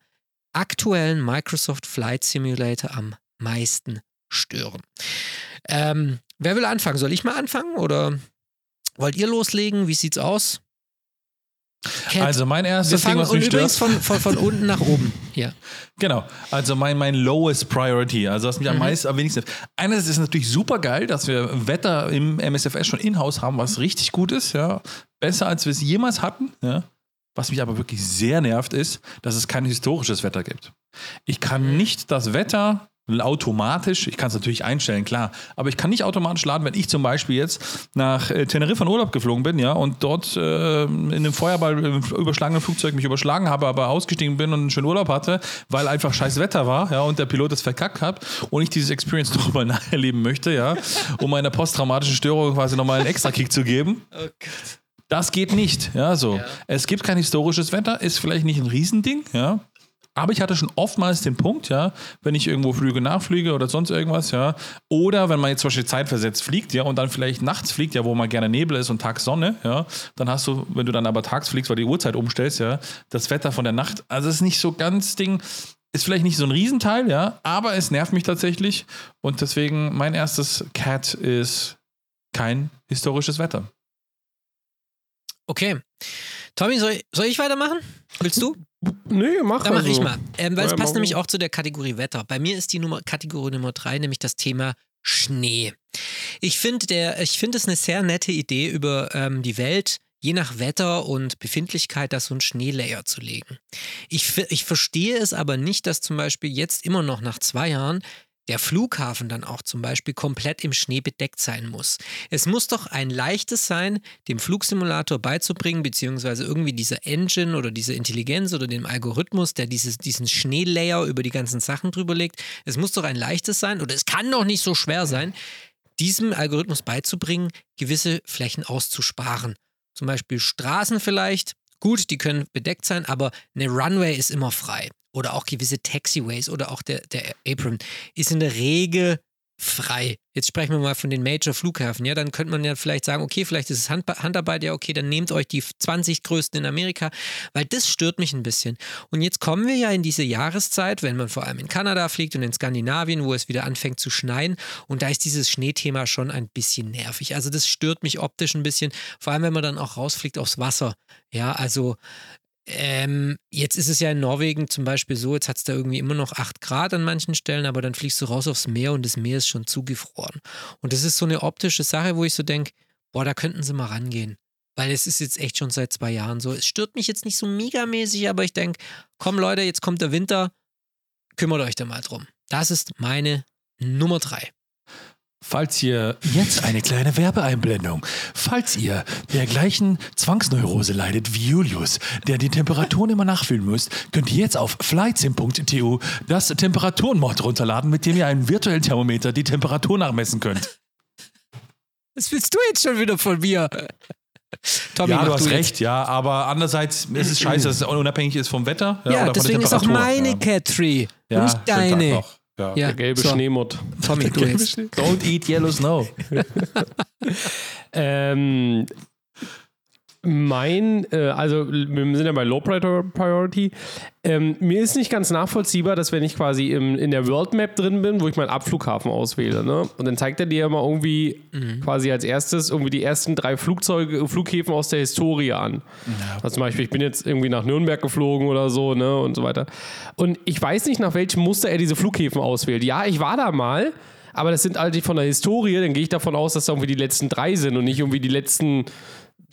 aktuellen Microsoft Flight Simulator am meisten stören? Ähm, wer will anfangen? Soll ich mal anfangen oder wollt ihr loslegen? Wie sieht's aus? Cat, Also mein wir erstes Ding, fangen was mich übrigens stört. von, von, von unten nach oben. Hier. Genau, also mein, mein lowest priority, also was mich Mhm. am meisten, am wenigsten. Einerseits ist es natürlich super geil, dass wir Wetter im MSFS schon in-house haben, was richtig gut ist, ja. Besser als wir es jemals hatten, ja. Was mich aber wirklich sehr nervt, ist, dass es kein historisches Wetter gibt. Ich Mhm. kann nicht das Wetter automatisch, ich kann es natürlich einstellen, klar, aber ich kann nicht automatisch laden, wenn ich zum Beispiel jetzt nach äh, Teneriffa in Urlaub geflogen bin, ja, und dort äh, in einem Feuerball im überschlagenen Flugzeug mich überschlagen habe, aber ausgestiegen bin und einen schönen Urlaub hatte, weil einfach scheiß Wetter war, ja, und der Pilot es verkackt hat und ich dieses Experience nochmal nacherleben möchte, ja, um meiner posttraumatischen Störung quasi nochmal einen extra Kick zu geben. Oh Gott. Das geht nicht. Ja, so. Es gibt kein historisches Wetter, ist vielleicht nicht ein Riesending, ja. Aber ich hatte schon oftmals den Punkt, ja, wenn ich irgendwo Flüge nachfliege oder sonst irgendwas, ja, oder wenn man jetzt zum Beispiel zeitversetzt fliegt, ja, und dann vielleicht nachts fliegt, ja, wo mal gerne Nebel ist und tags Sonne, ja, dann hast du, wenn du dann aber tags fliegst, weil die Uhrzeit umstellst, ja, das Wetter von der Nacht, also es ist nicht so ganz Ding, ist vielleicht nicht so ein Riesenteil, ja, aber es nervt mich tatsächlich und deswegen mein erstes Cat ist kein historisches Wetter. Okay. Tommy, soll, soll ich weitermachen? Willst du? Nee, mach Dann mache ich also. mal. Ähm, weil es Ja, passt mach nämlich auch zu der Kategorie Wetter. Bei mir ist die Nummer, Kategorie Nummer drei nämlich das Thema Schnee. Ich finde ich finde es eine sehr nette Idee, über ähm, die Welt je nach Wetter und Befindlichkeit da so ein Schneelayer zu legen. Ich, ich verstehe es aber nicht, dass zum Beispiel jetzt immer noch nach zwei Jahren der Flughafen dann auch zum Beispiel komplett im Schnee bedeckt sein muss. Es muss doch ein leichtes sein, dem Flugsimulator beizubringen, beziehungsweise irgendwie dieser Engine oder diese Intelligenz oder dem Algorithmus, der dieses, diesen Schneelayer über die ganzen Sachen drüber legt. Es muss doch ein leichtes sein oder es kann doch nicht so schwer sein, diesem Algorithmus beizubringen, gewisse Flächen auszusparen. Zum Beispiel Straßen vielleicht. Gut, die können bedeckt sein, aber eine Runway ist immer frei. Oder auch gewisse Taxiways oder auch der, der Apron ist in der Regel frei. Jetzt sprechen wir mal von den Major-Flughäfen. Ja, dann könnte man ja vielleicht sagen, okay, vielleicht ist es Hand, Handarbeit, ja, okay, dann nehmt euch die 20 größten in Amerika, weil das stört mich ein bisschen. Und jetzt kommen wir ja in diese Jahreszeit, wenn man vor allem in Kanada fliegt und in Skandinavien, wo es wieder anfängt zu schneien. Und da ist dieses Schneethema schon ein bisschen nervig. Also das stört mich optisch ein bisschen, vor allem wenn man dann auch rausfliegt aufs Wasser. Ja, also ähm, jetzt ist es ja in Norwegen zum Beispiel so, jetzt hat es da irgendwie immer noch 8 Grad an manchen Stellen, aber dann fliegst du raus aufs Meer und das Meer ist schon zugefroren. Und das ist so eine optische Sache, wo ich so denke, boah, da könnten sie mal rangehen. Weil es ist jetzt echt schon seit zwei Jahren so. Es stört mich jetzt nicht so megamäßig, aber ich denke, komm Leute, jetzt kommt der Winter, kümmert euch da mal drum. Das ist meine Nummer drei. Falls ihr jetzt eine kleine Werbeeinblendung, falls ihr der gleichen Zwangsneurose leidet wie Julius, der die Temperaturen immer nachfühlen müsst, könnt ihr jetzt auf flightsim.tu das Temperaturenmod runterladen, mit dem ihr einen virtuellen Thermometer die Temperatur nachmessen könnt. Was willst du jetzt schon wieder von mir? Tommy, ja, du hast jetzt. recht, ja, aber andererseits ist es scheiße, dass es unabhängig ist vom Wetter. Ja, oder von der deswegen ist auch meine ja. Cat Tree Ja, nicht deine. Ja. Ja, Der gelbe so, Schneemod. Tommy, du jetzt. Don't eat yellow snow. Ähm, mein, äh, also wir sind ja bei Low Prior- Priority. Ähm, mir ist nicht ganz nachvollziehbar, dass wenn ich quasi im, in der World Map drin bin, wo ich meinen Abflughafen auswähle, ne? Und dann zeigt er dir immer irgendwie quasi als erstes irgendwie die ersten drei Flugzeuge, Flughäfen aus der Historie an. Also zum Beispiel, ich bin jetzt irgendwie nach Nürnberg geflogen oder so, ne? Und so weiter. Und ich weiß nicht, nach welchem Muster er diese Flughäfen auswählt. Ja, ich war da mal. Aber das sind halt die von der Historie, dann gehe ich davon aus, dass da irgendwie die letzten drei sind und nicht irgendwie die letzten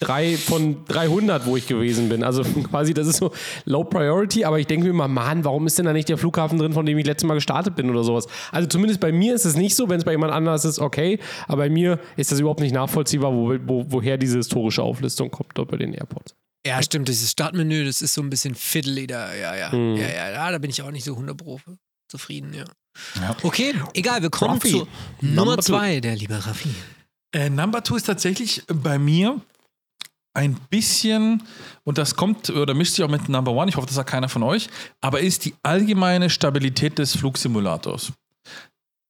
drei von 300, wo ich gewesen bin. Also quasi, das ist so Low Priority, aber ich denke mir immer, Mann, warum ist denn da nicht der Flughafen drin, von dem ich letztes Mal gestartet bin oder sowas? Also zumindest bei mir ist es nicht so, wenn es bei jemand anders ist, okay, aber bei mir ist das überhaupt nicht nachvollziehbar, wo, wo, woher diese historische Auflistung kommt dort bei den Airports. Ja, stimmt, dieses Startmenü, das ist so ein bisschen fiddly da. Ja, ja. Hm. Ja, ja, ja, da bin ich auch nicht so 100 Pro zufrieden, ja. Ja. Okay, egal, wir kommen Raffi. zu Nummer Number two. zwei, der liebe Raffi. Äh, Number Two ist tatsächlich bei mir ein bisschen, und das kommt oder mischt sich auch mit Number One, ich hoffe, das sagt keiner von euch, aber ist die allgemeine Stabilität des Flugsimulators.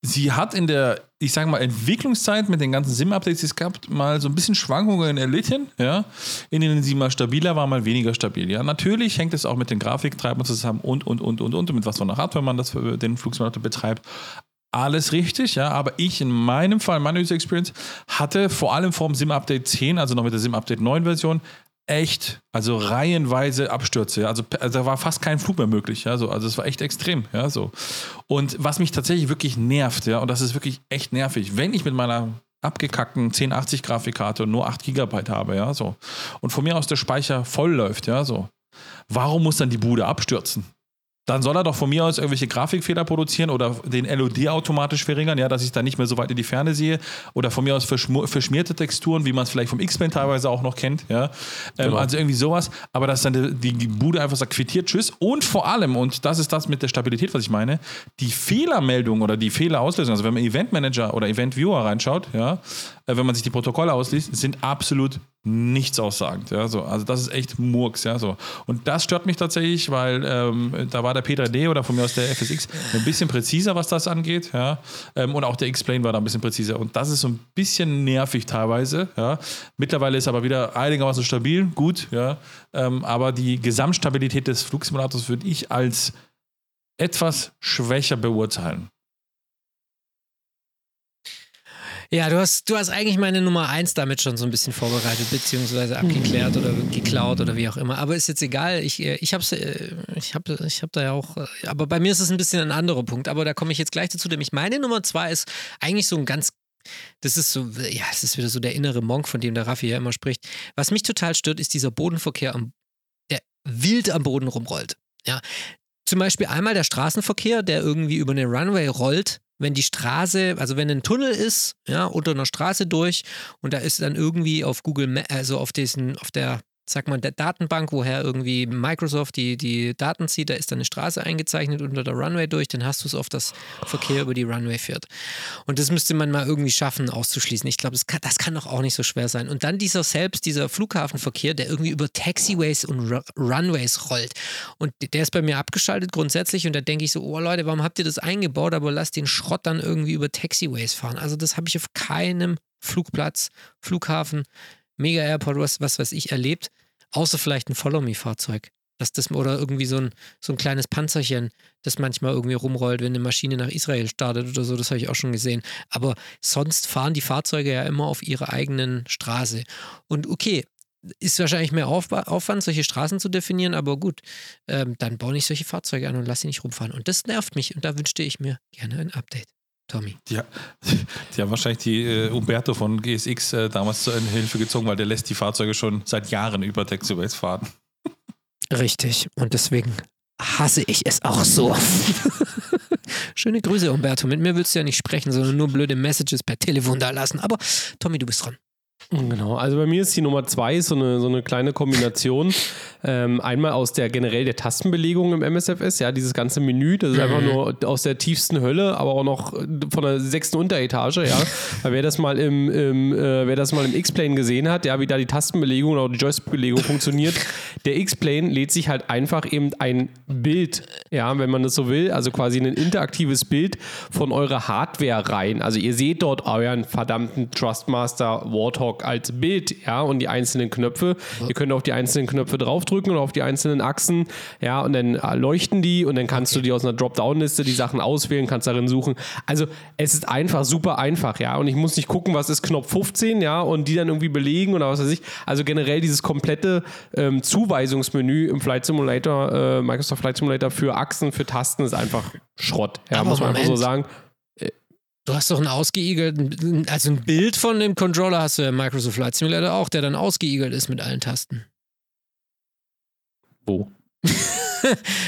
Sie hat in der, ich sage mal, Entwicklungszeit mit den ganzen SIM-Updates, die es gab, mal so ein bisschen Schwankungen erlitten, ja, in denen sie mal stabiler war, mal weniger stabil. Ja, natürlich hängt es auch mit den Grafiktreibern zusammen und, und, und, und, und, mit was für einer Hardware man das für den Flugsimulator betreibt. Alles richtig, ja, aber ich in meinem Fall, meine User Experience, hatte vor allem vor dem SIM-Update 10, also noch mit der SIM-Update 9 Version, echt, also reihenweise Abstürze. Also, also da war fast kein Flug mehr möglich. Ja, so. Also es war echt extrem. Ja, so. Und was mich tatsächlich wirklich nervt, ja, und das ist wirklich echt nervig, wenn ich mit meiner abgekackten 1080 Grafikkarte nur 8 GB habe, ja, so. Und von mir aus der Speicher voll läuft, ja, so. Warum muss dann die Bude abstürzen? Dann soll er doch von mir aus irgendwelche Grafikfehler produzieren oder den LOD automatisch verringern, ja, dass ich dann nicht mehr so weit in die Ferne sehe. Oder von mir aus verschmierte Texturen, wie man es vielleicht vom X-Plane teilweise auch noch kennt, ja. Ähm, Genau. Also irgendwie sowas, aber dass dann die, die Bude einfach sagt, quittiert, tschüss. Und vor allem, und das ist das mit der Stabilität, was ich meine, die Fehlermeldung oder die Fehlerauslösung, also wenn man Event Manager oder Event Viewer reinschaut, ja, äh, wenn man sich die Protokolle ausliest, sind absolut nichts aussagend. Ja, so. Also das ist echt Murks, ja. So. Und das stört mich tatsächlich, weil ähm, da war der P3D oder von mir aus der FSX ein bisschen präziser, was das angeht, ja. Ähm, und auch der X-Plane war da ein bisschen präziser. Und das ist so ein bisschen nervig teilweise, ja. Mittlerweile ist aber wieder einigermaßen stabil, gut, ja. Ähm, aber die Gesamtstabilität des Flugsimulators würde ich als etwas schwächer beurteilen. Ja, du hast, du hast eigentlich meine Nummer eins damit schon so ein bisschen vorbereitet, beziehungsweise abgeklärt oder geklaut oder wie auch immer. Aber ist jetzt egal. Ich, äh, ich hab's, äh, ich hab, ich hab da ja auch, äh, aber bei mir ist es ein bisschen ein anderer Punkt. Aber da komme ich jetzt gleich dazu, nämlich meine Nummer zwei ist eigentlich so ein ganz das ist so, ja, es ist wieder so der innere Monk, von dem der Raffi ja immer spricht. Was mich total stört, ist dieser Bodenverkehr, der wild am Boden rumrollt. Ja. Zum Beispiel einmal der Straßenverkehr, der irgendwie über eine Runway rollt, wenn die Straße, also wenn ein Tunnel ist, ja, unter einer Straße durch und da ist dann irgendwie auf Google, also auf diesen, auf der, sag mal, der Datenbank, woher irgendwie Microsoft die, die Daten zieht, da ist dann eine Straße eingezeichnet unter der Runway durch, dann hast du es auf das Verkehr über die Runway führt. Und das müsste man mal irgendwie schaffen, auszuschließen. Ich glaube, das kann, das kann doch auch nicht so schwer sein. Und dann dieser selbst, dieser Flughafenverkehr, der irgendwie über Taxiways und Ru Runways rollt. Und der ist bei mir abgeschaltet grundsätzlich. Und da denke ich so, oh Leute, warum habt ihr das eingebaut? Aber lasst den Schrott dann irgendwie über Taxiways fahren. Also das habe ich auf keinem Flugplatz, Flughafen, Mega Airport, was, was weiß ich, erlebt. Außer vielleicht ein Follow-Me-Fahrzeug. Dass das, oder irgendwie so ein, so ein kleines Panzerchen, das manchmal irgendwie rumrollt, wenn eine Maschine nach Israel startet oder so, das habe ich auch schon gesehen. Aber sonst fahren die Fahrzeuge ja immer auf ihrer eigenen Straße. Und okay, ist wahrscheinlich mehr Aufwa- Aufwand, solche Straßen zu definieren, aber gut, ähm, dann baue ich solche Fahrzeuge an und lasse sie nicht rumfahren. Und das nervt mich und da wünschte ich mir gerne ein Update. Tommy. Die, die haben wahrscheinlich die äh, Umberto von GSX äh, damals zur Hilfe gezogen, weil der lässt die Fahrzeuge schon seit Jahren über Taxiways fahren. Richtig. Und deswegen hasse ich es auch so. Schöne Grüße, Umberto. Mit mir willst du ja nicht sprechen, sondern nur blöde Messages per Telefon da lassen. Aber Tommy, du bist dran. Genau, also bei mir ist die Nummer zwei so eine, so eine kleine Kombination. Ähm, einmal aus der generell der Tastenbelegung im MSFS, ja, dieses ganze Menü, das ist einfach nur aus der tiefsten Hölle, aber auch noch von der sechsten Unteretage, ja. Weil wer das mal im, im äh, wer das mal im X-Plane gesehen hat, ja, wie da die Tastenbelegung oder die Joystick-Belegung funktioniert, der X-Plane lädt sich halt einfach eben ein Bild, ja, wenn man das so will, also quasi ein interaktives Bild von eurer Hardware rein. Also ihr seht dort euren verdammten Trustmaster Warthog als Bild, ja, und die einzelnen Knöpfe. Ihr könnt auf die einzelnen Knöpfe draufdrücken und auf die einzelnen Achsen, ja, und dann äh, leuchten die und dann kannst du dir aus einer Dropdown-Liste die Sachen auswählen, kannst darin suchen. Also es ist einfach super einfach, ja, und ich muss nicht gucken, was ist Knopf 15, ja, und die dann irgendwie belegen oder was weiß ich. Also generell dieses komplette ähm, Zuweisungsmenü im Flight Simulator, äh, Microsoft Flight Simulator für Achsen, für Tasten ist einfach Schrott, ja, Aber muss man einfach so Moment. sagen. Du hast doch einen ausgeigelten, also ein Bild von dem Controller hast du ja im Microsoft Flight Simulator auch, der dann ausgeigelt ist mit allen Tasten. Wo?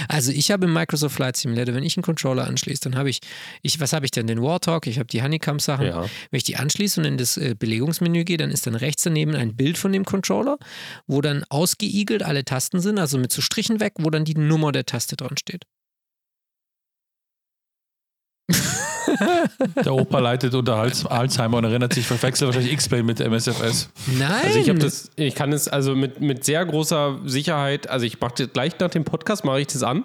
Also ich habe im Microsoft Flight Simulator, wenn ich einen Controller anschließe, dann habe ich, ich was habe ich denn? Den Warthog, ich habe die Honeycomb-Sachen. Ja. Wenn ich die anschließe und in das äh, Belegungsmenü gehe, dann ist dann rechts daneben ein Bild von dem Controller, wo dann ausgeigelt alle Tasten sind, also mit so Strichen weg, wo dann die Nummer der Taste dran steht. Der Opa leitet unter Alz- Alzheimer und erinnert sich, verwechselt wahrscheinlich X-Plane mit MSFS. Nein! Also ich habe das, ich kann es also mit, mit sehr großer Sicherheit, also ich mache das gleich nach dem Podcast mache ich das an,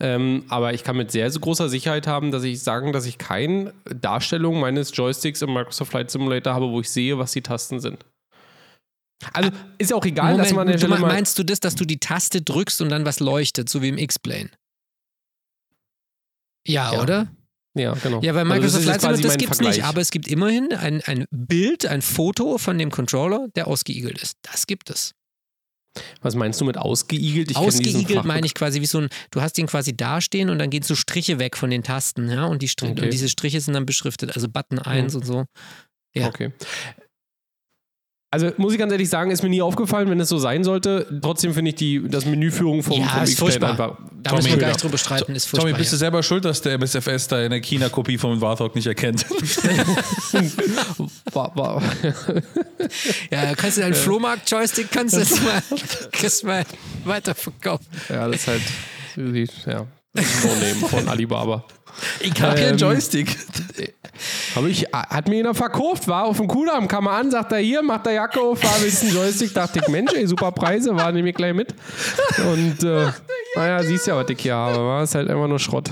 ähm, aber ich kann mit sehr, sehr großer Sicherheit haben, dass ich sagen, dass ich keine Darstellung meines Joysticks im Microsoft Flight Simulator habe, wo ich sehe, was die Tasten sind. Also ist ja auch egal, dass man an der Moment, Stelle meinst du das, dass du die Taste drückst und dann was leuchtet, so wie im X-Plane? Ja, Ja. oder? Ja genau. Ja, bei Also Microsoft quasi Simulator, das gibt es nicht, aber es gibt immerhin ein, ein Bild, ein Foto von dem Controller, der ausgeigelt ist. Das gibt es. Was meinst du mit ausgeigelt? Ich ausgeigelt meine ich quasi wie so ein, du hast ihn quasi dastehen und dann gehen so Striche weg von den Tasten, ja, und, die Stri Okay. und diese Striche sind dann beschriftet, also Button 1 und so. Ja. Okay. Also muss ich ganz ehrlich sagen, ist mir nie aufgefallen, wenn es so sein sollte. Trotzdem finde ich die, das Menüführung vom, Ja, vom ist X-Plane furchtbar. einfach Da müssen wir gar nicht drüber streiten, ist furchtbar. Tommy, bist du selber schuld, dass der MSFS da eine China-Kopie vom Warthog nicht erkennt? Ja, kannst du deinen Flohmarkt-Joystick kannst du jetzt mal, kannst du mal weiterverkaufen. ja, das ist halt ja, No-Name von Alibaba. Ich habe keinen Ähm, Joystick. Hab ich, hat mir einer verkauft, war auf dem Kudamm, kam er an, sagt er hier, macht der Jacke auf, war willst einen Joystick, dachte ich, Mensch, ey, super Preise, war nehme ich gleich mit. Und äh, naja, siehst ja, was ich hier habe, war ist halt einfach nur Schrott.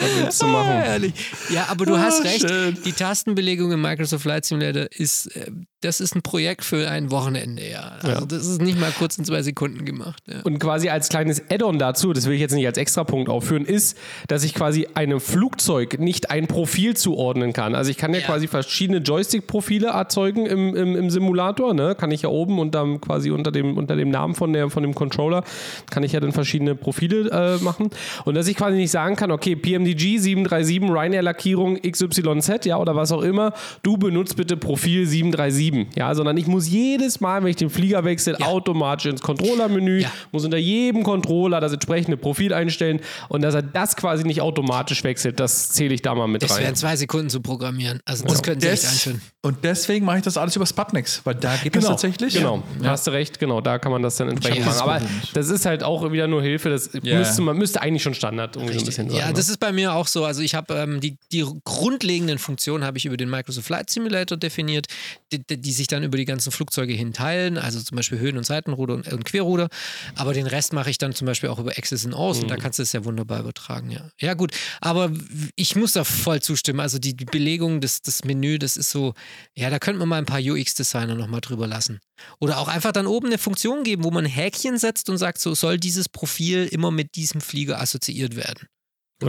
Was willst du machen? Herrlich. Ja, aber du Ah, hast recht. schön. Die Tastenbelegung im Microsoft Flight Simulator ist, äh, das ist ein Projekt für ein Wochenende, ja. Also Ja. das ist nicht mal kurz in zwei Sekunden gemacht. Ja. Und quasi als kleines Add-on dazu, das will ich jetzt nicht als Extrapunkt aufführen, ist, dass ich quasi einem Flugzeug nicht ein Profil zuordnen kann. Also ich kann ja, Ja. quasi verschiedene Joystick-Profile erzeugen im, im, im Simulator. Ne? Kann ich ja oben und dann quasi unter dem, unter dem Namen von, der, von dem Controller, kann ich ja dann verschiedene Profile äh, machen. Und dass ich quasi nicht sagen kann, okay, PMDG 737, Ryanair-Lackierung XYZ, ja, oder was auch immer, du benutzt bitte Profil 737, ja, sondern ich muss jedes Mal, wenn ich den Flieger wechsle, Ja. automatisch ins Controller-Menü, Ja. muss unter jedem Controller das entsprechende Profil einstellen und dass er das quasi nicht automatisch wechselt, das zähle ich da mal mit Das rein. in zwei Sekunden zu programmieren. Also das könnten sie echt Des, einführen. und deswegen mache ich das alles über Sputniks, weil da geht das tatsächlich. Genau, hast du recht, genau, da kann man das dann entsprechend machen. das Aber das ist halt auch wieder nur Hilfe, das Ja. müsste, man müsste eigentlich schon Standard irgendwie so ein bisschen sein. Ja, ne? das ist bei mir auch so. Also ich habe ähm, die, die grundlegenden Funktionen habe ich über den Microsoft Flight Simulator definiert, die, die, sich dann über die ganzen Flugzeuge hin teilen, also zum Beispiel Höhen- und Seitenruder und, und Querruder. Aber den Rest mache ich dann zum Beispiel auch über Access and Aus und Mhm. da kannst du es ja wunderbar übertragen, ja. Ja, gut, aber ich muss da voll zustimmen. Also die, die Belegung, das, das Menü, das ist so, ja, da könnte man mal ein paar UX-Designer nochmal drüber lassen. Oder auch einfach dann oben eine Funktion geben, wo man ein Häkchen setzt und sagt, so soll dieses Profil immer mit diesem Flieger assoziiert werden.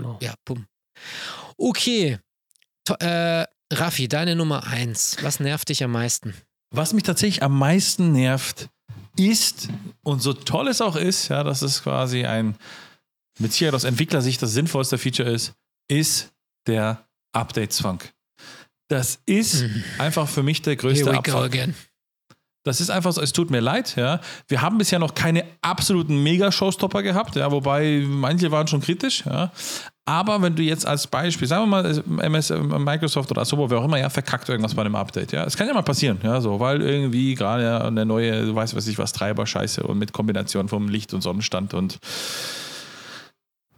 Genau. Ja, bumm. Okay. To äh, Raffi, deine Nummer eins. Was nervt dich am meisten? Was mich tatsächlich am meisten nervt, ist, und so toll es auch ist, ja, dass es quasi ein, mit Sicherheit aus Entwicklersicht das sinnvollste Feature ist, ist der Update-Zwang. Das ist einfach für mich der Mhm. Here größte we go Abfuck. again. Das ist einfach so, es tut mir leid, ja. Wir haben bisher noch keine absoluten Mega-Showstopper gehabt, ja, wobei manche waren schon kritisch, ja. Aber wenn du jetzt als Beispiel, sagen wir mal, MS, Microsoft oder Asobo, wer auch immer, ja, verkackt irgendwas bei einem Update, ja. Es kann ja mal passieren, ja, so, weil irgendwie gerade ja eine neue, du weißt was ich was, Treiber, Scheiße und mit Kombination vom Licht und Sonnenstand und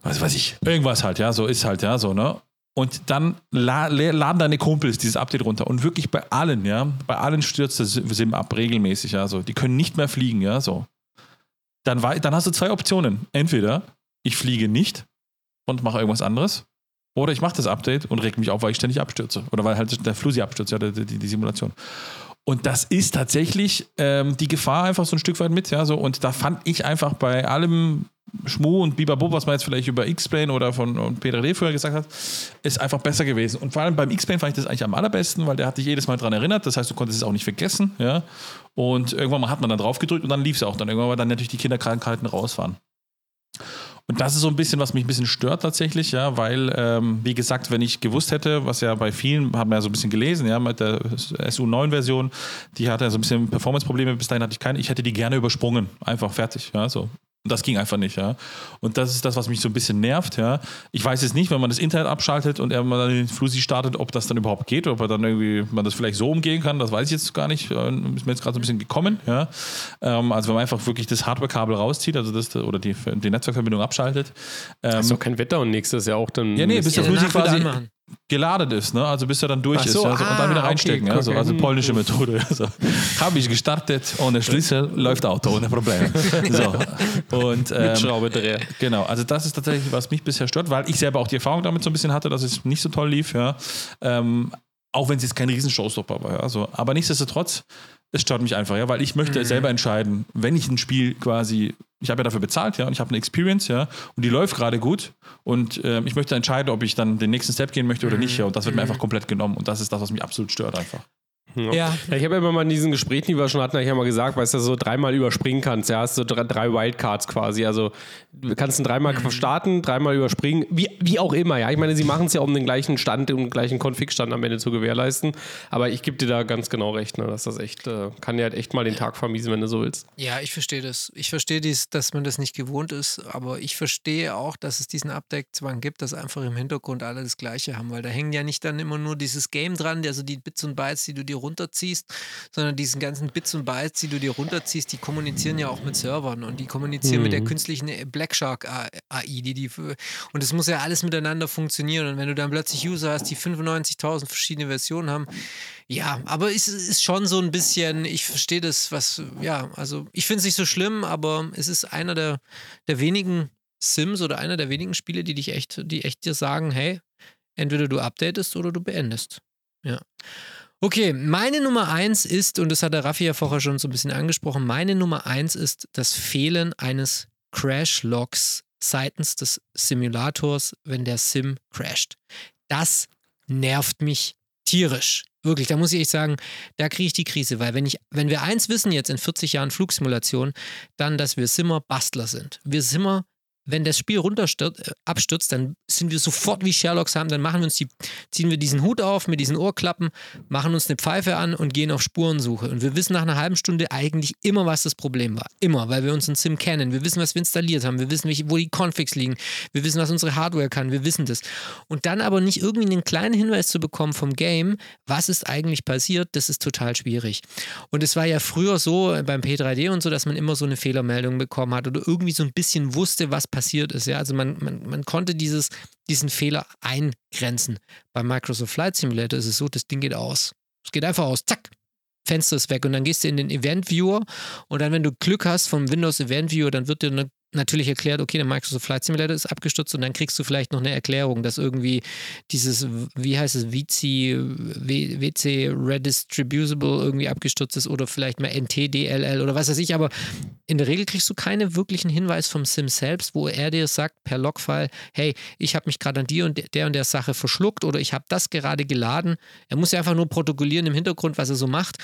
was weiß ich, irgendwas halt, ja, so ist halt, ja, so, ne? Und dann la la- laden deine Kumpels dieses Update runter. Und wirklich bei allen, ja, bei allen stürzt das Sim ab, regelmäßig, ja, so. Die können nicht mehr fliegen, ja, so. Dann, wei- dann hast du zwei Optionen. Entweder ich fliege nicht und mache irgendwas anderes. Oder ich mache das Update und reg mich auf, weil ich ständig abstürze. Oder weil halt der Flusi abstürzt, ja, die, die, die Simulation. Und das ist tatsächlich ähm, die Gefahr einfach so ein Stück weit mit, ja, so. Und da fand ich einfach bei allem Schmu und Bibabo, was man jetzt vielleicht über X-Plane oder von und Peter D. früher gesagt hat, ist einfach besser gewesen. Und vor allem beim X-Plane fand ich das eigentlich am allerbesten, weil der hat dich jedes Mal daran erinnert. Das heißt, du konntest es auch nicht vergessen, ja. Und irgendwann mal hat man dann drauf gedrückt und dann lief es auch dann. Irgendwann, weil dann natürlich die Kinderkrankheiten raus waren. Und das ist so ein bisschen, was mich ein bisschen stört tatsächlich, ja, weil, ähm, wie gesagt, wenn ich gewusst hätte, was ja bei vielen, haben wir ja so ein bisschen gelesen, ja, mit der SU9-Version, die hatte ja so ein bisschen Performance-Probleme, bis dahin hatte ich keine, ich hätte die gerne übersprungen. Einfach fertig, ja, so. Und das ging einfach nicht, ja. Und das ist das, was mich so ein bisschen nervt, ja. Ich weiß jetzt nicht, wenn man das Internet abschaltet und er mal den Flusi startet, ob das dann überhaupt geht, ob er dann irgendwie man das vielleicht so umgehen kann, das weiß ich jetzt gar nicht. Äh, ist mir jetzt gerade so ein bisschen gekommen, ja. Ähm, also wenn man einfach wirklich das Hardware-Kabel rauszieht, also das oder die, die Netzwerkverbindung abschaltet. Ähm, ist doch kein Wetter und nächstes ja auch dann. Ja, nee, bis der Flusi quasi geladen ist, ne? also bis er dann durch so, ist also, ah, und dann wieder reinstecken. Okay, also, okay. also polnische Methode. Also, Habe ich gestartet, ohne Schlüssel läuft Auto ohne Probleme. So. Und, ähm, Mit Schraubedreher. Genau, also das ist tatsächlich, was mich bisher stört, weil ich selber auch die Erfahrung damit so ein bisschen hatte, dass es nicht so toll lief. Ja. Ähm, auch wenn es jetzt kein riesen Showstopper war. Also, aber nichtsdestotrotz, es stört mich einfach, ja, weil ich möchte mhm. selber entscheiden, wenn ich ein Spiel quasi, ich habe ja dafür bezahlt, ja, und ich habe eine Experience, ja, und die läuft gerade gut und äh, ich möchte entscheiden, ob ich dann den nächsten Step gehen möchte oder mhm. nicht, ja, und das wird mhm. mir einfach komplett genommen und das ist das, was mich absolut stört einfach. Ja. ja. Ich habe ja immer mal in diesen Gesprächen, die wir schon hatten, ich ja mal gesagt, weißt du, so dreimal überspringen kannst. Ja, hast du so drei Wildcards quasi. Also du kannst ihn dreimal mhm. starten, dreimal überspringen, wie, wie auch immer. Ja, ich meine, sie machen es ja, um den gleichen Stand, um den gleichen Config-Stand am Ende zu gewährleisten. Aber ich gebe dir da ganz genau recht, ne, dass das echt, äh, kann dir halt echt mal den Tag vermiesen, wenn du so willst. Ja, ich verstehe das. Ich verstehe dies, dass man das nicht gewohnt ist, aber ich verstehe auch, dass es diesen Update-Zwang gibt, dass einfach im Hintergrund alle das Gleiche haben, weil da hängen ja nicht dann immer nur dieses Game dran, also die Bits und Bytes, die du dir runterziehst, sondern diesen ganzen Bits und Bytes, die du dir runterziehst, die kommunizieren ja auch mit Servern und die kommunizieren mhm. mit der mhm. künstlichen Black Shark AI, die die und es muss ja alles miteinander funktionieren und wenn du dann plötzlich User hast, die 95.000 verschiedene Versionen haben, ja, aber es ist schon so ein bisschen, ich verstehe das, was, ja, also ich finde es nicht so schlimm, aber es ist einer der, der wenigen Sims oder einer der wenigen Spiele, die dich echt, die echt dir sagen, hey, entweder du updatest oder du beendest. Ja. Okay, meine Nummer eins ist, und das hat der Raffi ja vorher schon so ein bisschen angesprochen, meine Nummer eins ist das Fehlen eines Crash-Logs seitens des Simulators, wenn der Sim crasht. Das nervt mich tierisch. Wirklich, da muss ich echt sagen, da kriege ich die Krise, weil wenn ich, wenn wir eins wissen jetzt in 40 Jahren Flugsimulation, dann, dass wir Simmer Bastler sind. Wir Simmer wenn das Spiel runterstürzt, äh, abstürzt, dann sind wir sofort wie Sherlocks haben, dann machen wir uns die, ziehen wir diesen Hut auf mit diesen Ohrklappen, machen uns eine Pfeife an und gehen auf Spurensuche. Und wir wissen nach einer halben Stunde eigentlich immer, was das Problem war. Immer, weil wir uns in Sim kennen. Wir wissen, was wir installiert haben. Wir wissen, wo die Configs liegen. Wir wissen, was unsere Hardware kann. Wir wissen das. Und dann aber nicht irgendwie einen kleinen Hinweis zu bekommen vom Game, was ist eigentlich passiert, das ist total schwierig. Und es war ja früher so beim P3D und so, dass man immer so eine Fehlermeldung bekommen hat oder irgendwie so ein bisschen wusste, was passiert ist. Ja? Also man, man, man konnte dieses, diesen Fehler eingrenzen. Bei Microsoft Flight Simulator ist es so, das Ding geht aus. Es geht einfach aus, zack, Fenster ist weg und dann gehst du in den Event Viewer und dann, wenn du Glück hast vom Windows Event Viewer, dann wird dir eine natürlich erklärt, okay, der Microsoft Flight Simulator ist abgestürzt und dann kriegst du vielleicht noch eine Erklärung, dass irgendwie dieses, wie heißt es, WC, WC Redistributable irgendwie abgestürzt ist oder vielleicht mal NTDLL oder was weiß ich, aber in der Regel kriegst du keinen wirklichen Hinweis vom Sim selbst, wo er dir sagt per Logfile, hey, ich habe mich gerade an dir und der und der Sache verschluckt oder ich habe das gerade geladen. Er muss ja einfach nur protokollieren im Hintergrund, was er so macht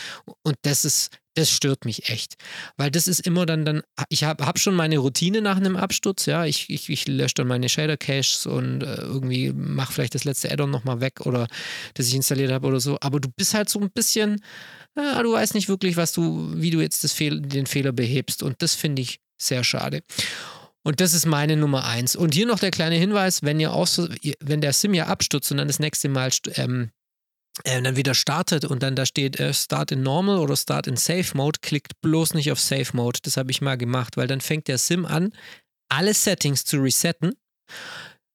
und das ist das stört mich echt. Weil das ist immer dann, dann ich habe hab schon meine Routine nach einem Absturz, ja. Ich, ich, ich lösche dann meine Shader-Caches und äh, irgendwie mache vielleicht das letzte Addon nochmal weg oder das ich installiert habe oder so. Aber du bist halt so ein bisschen, ja, du weißt nicht wirklich, was du, wie du jetzt Fehl, den Fehler behebst. Und das finde ich sehr schade. Und das ist meine Nummer eins. Und hier noch der kleine Hinweis, wenn ihr aus, wenn der Sim ja abstürzt und dann das nächste Mal ähm, äh, dann wieder startet und dann da steht äh, Start in Normal oder Start in Safe Mode, klickt bloß nicht auf Safe Mode. Das habe ich mal gemacht, weil dann fängt der Sim an, alle Settings zu resetten,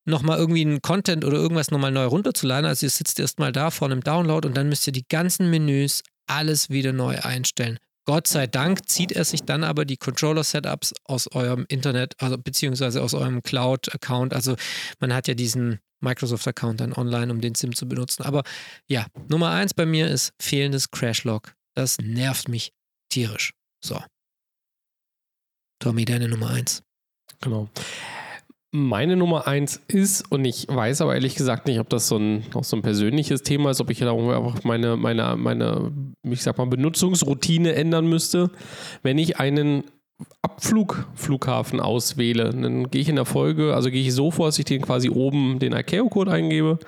nochmal irgendwie einen Content oder irgendwas nochmal neu runterzuladen. Also ihr sitzt erstmal da vor einem Download und dann müsst ihr die ganzen Menüs alles wieder neu einstellen. Gott sei Dank zieht er sich dann aber die Controller-Setups aus eurem Internet, also beziehungsweise aus eurem Cloud-Account. Also man hat ja diesen Microsoft-Account dann online, um den SIM zu benutzen. Aber ja, Nummer eins bei mir ist fehlendes Crashlog. Das nervt mich tierisch. So. Tommy, deine Nummer eins. Genau. Meine Nummer eins ist, und ich weiß aber ehrlich gesagt nicht, ob das so ein, auch so ein persönliches Thema ist, ob ich da einfach meine, meine, meine, ich sag mal, Benutzungsroutine ändern müsste. Wenn ich einen Abflugflughafen auswähle, dann gehe ich in der Folge, also gehe ich so vor, dass ich den quasi oben den ICAO-Code eingebe,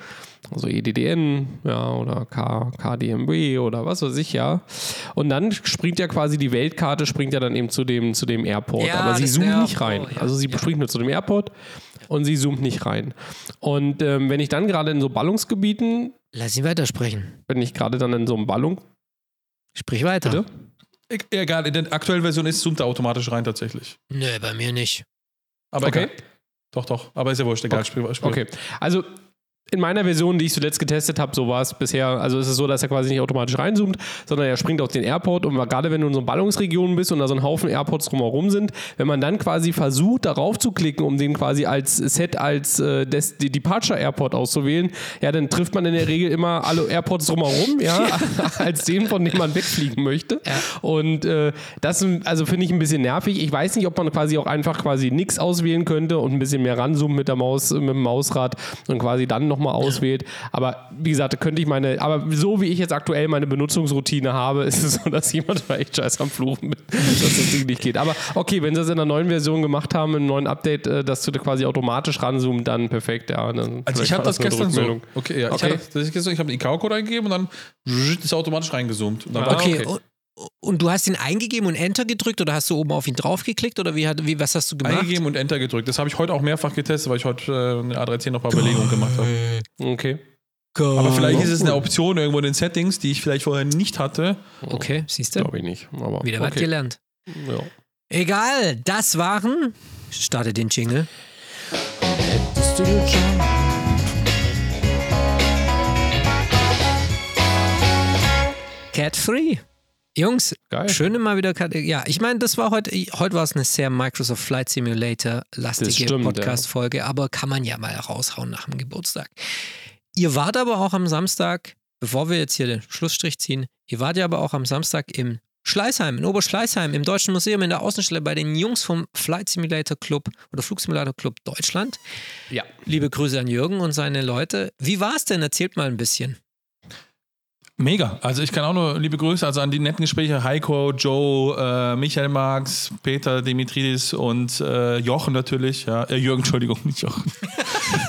also EDDN, ja, oder K, KDMW oder was weiß ich, ja. Und dann springt ja quasi die Weltkarte, springt ja dann eben zu dem, zu dem Airport. Ja, aber sie zoomt nicht rein. Oh, ja. Also sie springt nur zu dem Airport und sie zoomt nicht rein. Und ähm, wenn ich dann gerade in so Ballungsgebieten, Lass ihn weitersprechen. wenn ich gerade dann in so einem Ballung, Sprich weiter. Bitte? Egal, in der aktuellen Version ist zoomt er automatisch rein tatsächlich. Nö, bei mir nicht. Aber Okay. egal. Doch, doch. Aber ist ja wurscht, egal. Okay. Spiel, Spiel. Okay, also in meiner Version, die ich zuletzt getestet habe, so war es bisher, also ist es so, dass er quasi nicht automatisch reinzoomt, sondern er springt auf den Airport und gerade wenn du in so Ballungsregionen bist und da so ein Haufen Airports drumherum sind, wenn man dann quasi versucht, darauf zu klicken, um den quasi als Set als äh, Des die Departure Airport auszuwählen, ja, dann trifft man in der Regel immer alle Airports drumherum, ja, als den, von dem man wegfliegen möchte. Ja. Und äh, das also finde ich ein bisschen nervig. Ich weiß nicht, ob man quasi auch einfach quasi nichts auswählen könnte und ein bisschen mehr ranzoomen mit der Maus, mit dem Mausrad und quasi dann nochmal auswählt. Aber wie gesagt, da könnte ich meine, aber so wie ich jetzt aktuell meine Benutzungsroutine habe, ist es so, dass jemand da echt scheiß am Fluchen bin, dass das Ding nicht geht. Aber okay, wenn sie das in der neuen Version gemacht haben, im neuen Update, äh, dass du da quasi automatisch ranzoomt, dann perfekt, ja. Dann Also ich habe das gestern so. Okay, ja. Okay. Ich, habe den ICAO-Code eingegeben und dann ist er automatisch reingezoomt. Und dann Ah, war Okay, okay. Und, du hast ihn eingegeben und Enter gedrückt oder hast du oben auf ihn draufgeklickt oder wie, hat, wie was hast du gemacht? eingegeben und Enter gedrückt. Das habe ich heute auch mehrfach getestet, weil ich heute äh, eine A310 noch ein paar Überlegungen gemacht habe. Okay. Aber vielleicht ist es eine. Option irgendwo in den Settings, die ich vielleicht vorher nicht hatte. Okay, siehst du? Glaube ich nicht. Aber Wieder was okay. gelernt. Ja. Egal, das waren. Starte den Jingle. Cat Free. Jungs, Geil. schön mal wieder. Ja, ich meine, das war heute. Heute war es eine sehr Microsoft Flight Simulator lastige Podcast-Folge, aber kann man ja mal raushauen nach dem Geburtstag. Ihr wart aber auch am Samstag, bevor wir jetzt hier den Schlussstrich ziehen, ihr wart ja aber auch am Samstag im Schleißheim, in Oberschleißheim, im Deutschen Museum in der Außenstelle bei den Jungs vom Flight Simulator Club oder Flugsimulator Club Deutschland. Ja. Liebe Grüße an Jürgen und seine Leute. Wie war es denn? Erzählt mal ein bisschen. Mega. Also ich kann auch nur liebe Grüße also an die netten Gespräche. Heiko, Joe, äh, Michael Marx, Peter Dimitridis und äh, Jochen natürlich. Ja, äh, Jürgen, Entschuldigung, nicht Jochen.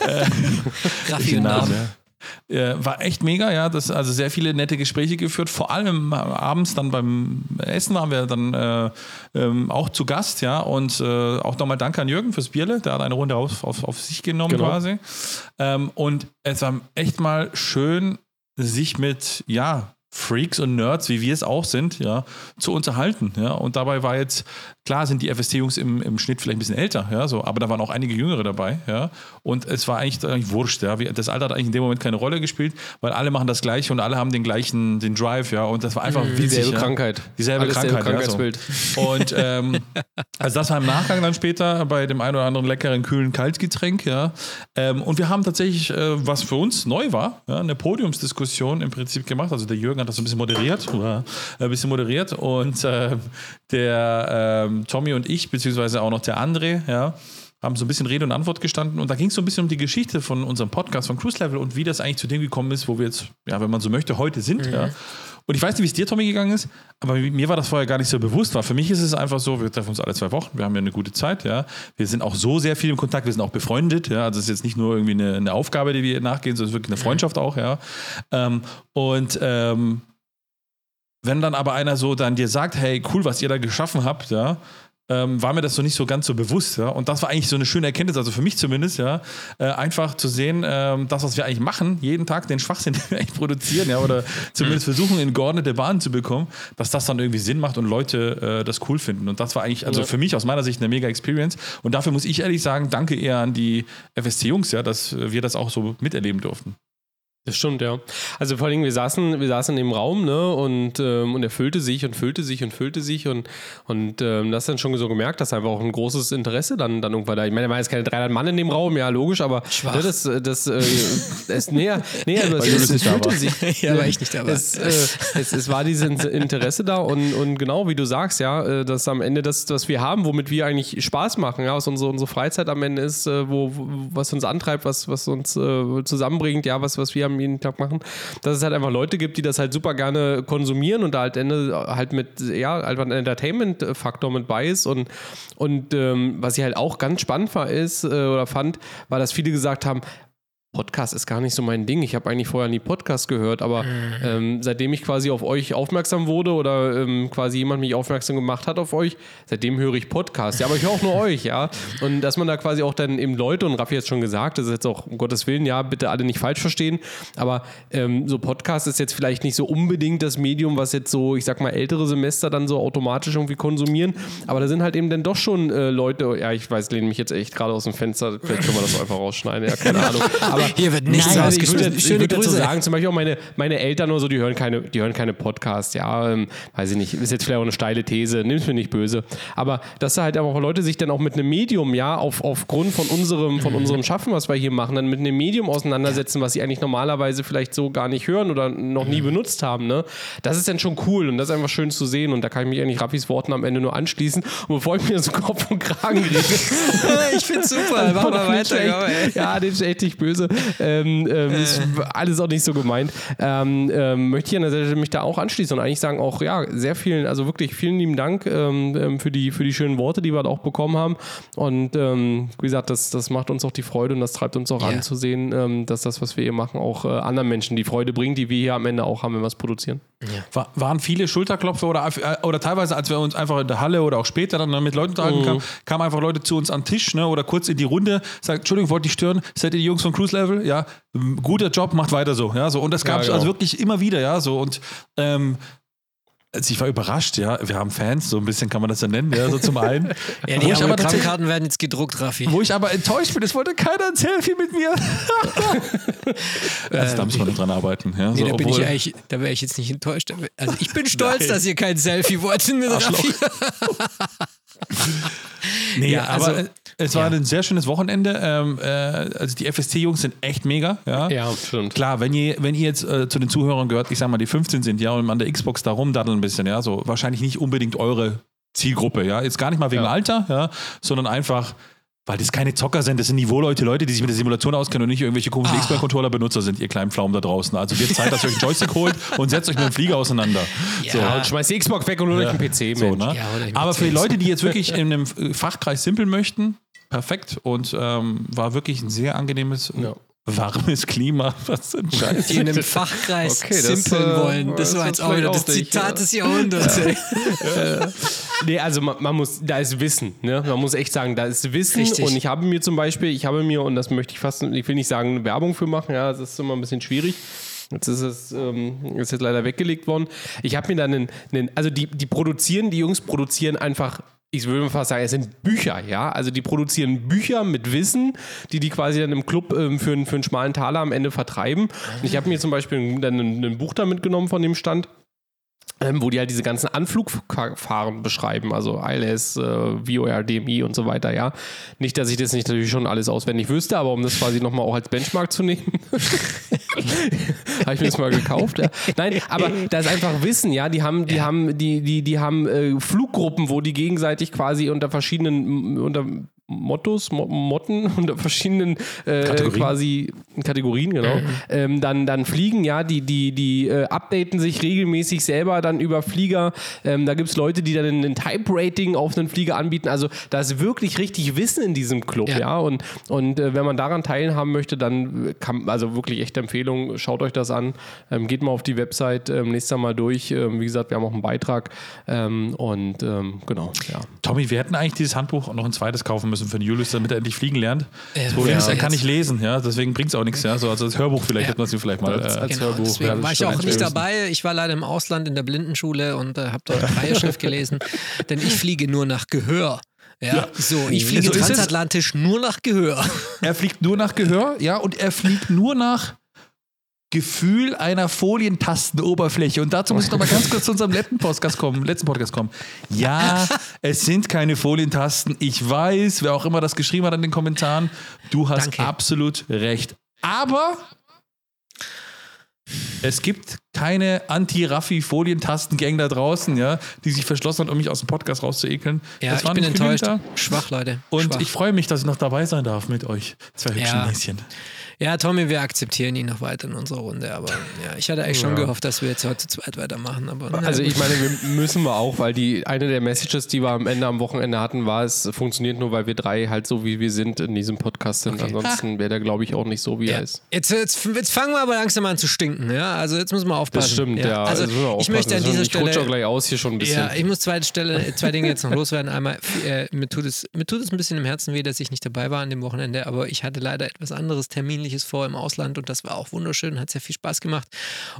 Grafik und Namen. Äh, war echt mega, ja. Das, also sehr viele nette Gespräche geführt. Vor allem abends dann beim Essen waren wir dann äh, ähm, auch zu Gast, ja. Und äh, auch nochmal Danke an Jürgen fürs Bierle. Der hat eine Runde auf, auf, auf sich genommen Genau. quasi. Ähm, und es war echt mal schön, sich mit, ja, Freaks und Nerds, wie wir es auch sind, ja, zu unterhalten. Ja. Und dabei war jetzt, klar sind die FST-Jungs im, im Schnitt vielleicht ein bisschen älter, ja, so, aber da waren auch einige Jüngere dabei, ja. Und es war eigentlich, eigentlich wurscht, ja. Das Alter hat eigentlich in dem Moment keine Rolle gespielt, weil alle machen das Gleiche und alle haben den gleichen, den Drive, ja. Und das war einfach witzig. Dieselbe ja. Krankheit. Dieselbe Alles Krankheit, selbe ja, so. Krankheitsbild. Und ähm, also das war im Nachgang dann später bei dem einen oder anderen leckeren, kühlen Kaltgetränk, ja. Ähm, und wir haben tatsächlich, äh, was für uns neu war, ja, eine Podiumsdiskussion im Prinzip gemacht. Also der Jürgen hat das so ein bisschen moderiert, oder, ein bisschen moderiert und äh, der ähm, Tommy und ich, beziehungsweise auch noch der André, ja, haben so ein bisschen Rede und Antwort gestanden und da ging es so ein bisschen um die Geschichte von unserem Podcast von Cruise Level und wie das eigentlich zu dem gekommen ist, wo wir jetzt, ja, wenn man so möchte, heute sind, ja. Und ich weiß nicht, wie es dir, Tommy, gegangen ist, aber mir war das vorher gar nicht so bewusst. Weil für mich ist es einfach so, wir treffen uns alle zwei Wochen, wir haben ja eine gute Zeit, ja. Wir sind auch so sehr viel im Kontakt, wir sind auch befreundet, ja. Also es ist jetzt nicht nur irgendwie eine, eine Aufgabe, die wir nachgehen, sondern es ist wirklich eine Freundschaft auch, ja. Ähm, und ähm, wenn dann aber einer so dann dir sagt, hey, cool, was ihr da geschaffen habt, ja, ähm, war mir das so nicht so ganz so bewusst, ja. Und das war eigentlich so eine schöne Erkenntnis, also für mich zumindest, ja, äh, einfach zu sehen, ähm, das, was wir eigentlich machen, jeden Tag den Schwachsinn, den wir eigentlich produzieren, ja, oder zumindest versuchen, in geordnete Bahnen zu bekommen, dass das dann irgendwie Sinn macht und Leute äh, das cool finden. Und das war eigentlich, also Ja. für mich aus meiner Sicht eine mega Experience. Und dafür muss ich ehrlich sagen, danke eher an die FSC-Jungs, ja, dass wir das auch so miterleben durften. Das stimmt, ja. Also vor allem, wir saßen, wir saßen im Raum, ne, und, ähm, und er füllte sich und füllte sich und füllte sich und, und ähm, das dann schon so gemerkt, dass einfach auch ein großes Interesse dann, dann irgendwann da. Ich meine, da waren jetzt keine 300 Mann in dem Raum, ja, logisch, aber Schwach. ne, das, das, äh, es, näher, näher, aber Weil es, es füllte sich. Ja, war ich nicht dabei. Es, äh, es, es war dieses Interesse da und, und genau wie du sagst, ja, äh, dass am Ende das, was wir haben, womit wir eigentlich Spaß machen, ja, was unsere, unsere Freizeit am Ende ist, äh, wo, wo, was uns antreibt, was, was uns äh, zusammenbringt, ja, was, was wir am jeden Tag machen, dass es halt einfach Leute gibt, die das halt super gerne konsumieren und da halt Ende halt mit, ja, einfach ein Entertainment-Faktor mit bei ist und, und ähm, was ich halt auch ganz spannend war ist äh, oder fand, war, dass viele gesagt haben, Podcast ist gar nicht so mein Ding. Ich habe eigentlich vorher nie Podcast gehört, aber Mhm. ähm, seitdem ich quasi auf euch aufmerksam wurde oder ähm, quasi jemand mich aufmerksam gemacht hat auf euch, seitdem höre ich Podcast. Ja, aber ich höre auch nur euch, ja. Und dass man da quasi auch dann eben Leute, und Raffi hat schon gesagt, das ist jetzt auch um Gottes Willen, ja, bitte alle nicht falsch verstehen, aber ähm, so Podcast ist jetzt vielleicht nicht so unbedingt das Medium, was jetzt so, ich sag mal, ältere Semester dann so automatisch irgendwie konsumieren, aber da sind halt eben dann doch schon äh, Leute, ja, ich weiß, lehne mich jetzt echt gerade aus dem Fenster, vielleicht können wir das einfach rausschneiden, ja, keine Ahnung. Aber Hier wird nichts Nein, also ich würde, ich Schöne würde dazu Grüße. sagen, zum Beispiel auch meine, meine Eltern oder so, die hören keine, die hören keine Podcasts, ja, ähm, weiß ich nicht, ist jetzt vielleicht auch eine steile These, nimm's mir nicht böse, aber dass da halt auch Leute sich dann auch mit einem Medium, ja, auf, aufgrund von unserem, von unserem Schaffen, was wir hier machen, dann mit einem Medium auseinandersetzen, was sie eigentlich normalerweise vielleicht so gar nicht hören oder noch nie benutzt haben, ne, das ist dann schon cool und das ist einfach schön zu sehen und da kann ich mich eigentlich Raffis Worten am Ende nur anschließen und bevor ich mir so Kopf und Kragen rede, ich find's super. Mach mal weiter. echt-. Ja, den ist echt nicht böse. Ähm, ähm, ist alles auch nicht so gemeint. Ähm, ähm, möchte ich an der Stelle mich da auch anschließen und eigentlich sagen auch, ja, sehr vielen, also wirklich vielen lieben Dank ähm, ähm, für, die, für die schönen Worte, die wir da auch bekommen haben. Und ähm, wie gesagt, das, das macht uns auch die Freude und das treibt uns auch Ja. an zu sehen, ähm, dass das, was wir hier machen, auch äh, anderen Menschen die Freude bringt, die wir hier am Ende auch haben, wenn wir es produzieren. War, waren viele Schulterklopfer oder, äh, oder teilweise, als wir uns einfach in der Halle oder auch später dann mit Leuten unterhalten kamen, kamen einfach Leute zu uns an den Tisch ne, oder kurz in die Runde, sagt, Entschuldigung, wollte ich stören, seid ihr die Jungs von Cruise Level? Ja, guter Job, macht weiter so. Ja, so. Und das gab es genau. also wirklich immer wieder, ja, so und ähm, also ich war überrascht, ja. Wir haben Fans, so ein bisschen kann man das ja nennen, ja, so zum einen. Ja, die Autogrammkarten werden jetzt gedruckt, Raffi. wo ich aber enttäuscht bin, es wollte keiner ein Selfie mit mir. also, da müssen wir noch dran arbeiten. Ja, Nee, so, da bin ich eigentlich, da wäre ich jetzt nicht enttäuscht. Also ich bin stolz, dass ihr kein Selfie wolltet mit Raffi. Nee, Ja, also, aber es war ein sehr schönes Wochenende. Ähm, äh, also die FST-Jungs sind echt mega. Ja, Ja, stimmt. Klar, wenn ihr, wenn ihr jetzt äh, zu den Zuhörern gehört, ich sag mal, die 15 sind, ja, und an der Xbox da rumdaddeln ein bisschen, ja, so wahrscheinlich nicht unbedingt eure Zielgruppe, ja. Jetzt gar nicht mal wegen Ja. Alter, ja, sondern einfach, weil das keine Zocker sind, das sind Niveauleute, Leute, die sich mit der Simulation auskennen und nicht irgendwelche komischen Ah. Xbox-Controller-Benutzer sind, ihr kleinen Pflaumen da draußen. Also wird Zeit, dass ihr euch einen Joystick holt und setzt euch mit dem Flieger auseinander. Ja. So. Ja, und schmeißt die Xbox weg und holt euch einen PC, So, ne? Ja, Aber für die. Leute, die jetzt wirklich in einem Fachkreis simpeln möchten, perfekt und ähm, war wirklich ein sehr angenehmes, Ja. Warmes Klima. Was ein Scheiß. Die in einem Fachkreis Okay, das, simpeln äh, wollen. Das das war ist jetzt auch wieder das Zitat ja. des Jahrhunderts. ey. Nee, also man, man muss, da ist Wissen, ne? Man muss echt sagen, da ist Wissen Richtig. und ich habe mir zum Beispiel, ich habe mir, und das möchte ich fast, ich will nicht sagen, Werbung für machen, ja, das ist immer ein bisschen schwierig. Jetzt ist es ähm, ist jetzt leider weggelegt worden. Ich habe mir dann einen, einen also die, die produzieren, die Jungs produzieren einfach ich würde fast sagen, es sind Bücher, ja. Also die produzieren Bücher mit Wissen, die die quasi dann im Club ähm, für, einen- für einen schmalen Taler am Ende vertreiben. Und ich habe mir zum Beispiel dann ein, ein Buch da mitgenommen von dem Stand ähm, wo die halt diese ganzen Anflugverfahren beschreiben, also ILS, äh, VOR, DMI und so weiter, ja. Nicht, dass ich das nicht natürlich schon alles auswendig wüsste, aber um das quasi nochmal auch als Benchmark zu nehmen, habe ich mir das mal gekauft, ja. Nein, aber da ist einfach Wissen, ja. Die haben, die haben, die, die, die haben äh, Fluggruppen, wo die gegenseitig quasi unter verschiedenen, unter Mottos, Mo Motten, unter verschiedenen äh, Kategorien. quasi Kategorien, genau, ähm, dann, dann fliegen, ja, die, die, die äh, updaten sich regelmäßig selber dann über Flieger. Ähm, da gibt es Leute, die dann ein Type-Rating auf einen Flieger anbieten. Also da ist wirklich richtig Wissen in diesem Club, Ja. ja. Und, und äh, wenn man daran teilhaben möchte, dann kann, also wirklich echte Empfehlung, schaut euch das an. Ähm, geht mal auf die Website, ähm, nächstes Mal durch. Ähm, wie gesagt, wir haben auch einen Beitrag. Ähm, und ähm, genau, ja. Tommy, wir hätten eigentlich dieses Handbuch noch ein zweites kaufen müssen für den Julius, damit er endlich fliegen lernt. Ja, Das Problem ja, ist, er kann nicht lesen, ja, deswegen bringt es auch nichts. Ja. So, also das Hörbuch vielleicht Ja. hätten wir es ihm vielleicht mal. Als- Äh, als Genau, Hörbuch, ja, deswegen war ich auch nicht Ja. dabei. Ich war leider im Ausland in der Blindenschule und äh, habe dort Reiheschrift gelesen. Denn ich fliege nur nach Gehör. Ja, so, ich fliege So transatlantisch nur nach Gehör. er fliegt nur nach Gehör, ja, und er fliegt nur nach Gefühl einer Folientastenoberfläche. Und dazu muss ich noch mal ganz kurz zu unserem letzten Podcast kommen. Letzten Podcast kommen. Ja, es sind keine Folientasten. Ich weiß, wer auch immer das geschrieben hat in den Kommentaren, du hast Danke. absolut recht. Aber es gibt keine Anti-Raffi-Folientasten-Gang da draußen, ja, die sich verschlossen hat, um mich aus dem Podcast rauszuekeln. Ja, ich bin enttäuscht. Schwach, Leute. Und Schwach. ich freue mich, dass ich noch dabei sein darf mit euch. Zwei hübschen Ja. Näschen. Ja, Tommy, wir akzeptieren ihn noch weiter in unserer Runde, aber ja, ich hatte eigentlich schon Ja. gehofft, dass wir jetzt heute zu zweit weitermachen, aber na Also ich meine, wir müssen wir auch, weil die eine der Messages, die wir am Ende am Wochenende hatten, war, es funktioniert nur, weil wir drei halt so wie wir sind in diesem Podcast sind. Ansonsten wäre der, glaube ich, auch nicht so, wie ja. er ist. Jetzt, jetzt, jetzt fangen wir aber langsam an zu stinken, ja. Also jetzt müssen wir aufpassen. Das stimmt, ja. Also ich möchte an dieser ich rutsche auch Stelle. gleich aus hier schon ein bisschen. Ja, ich muss zwei, Stelle, zwei Dinge jetzt noch loswerden. Einmal, äh, mir, tut es, mir tut es ein bisschen im Herzen weh, dass ich nicht dabei war an dem Wochenende, aber ich hatte leider etwas anderes Terminliches vor im Ausland und das war auch wunderschön, hat sehr viel Spaß gemacht.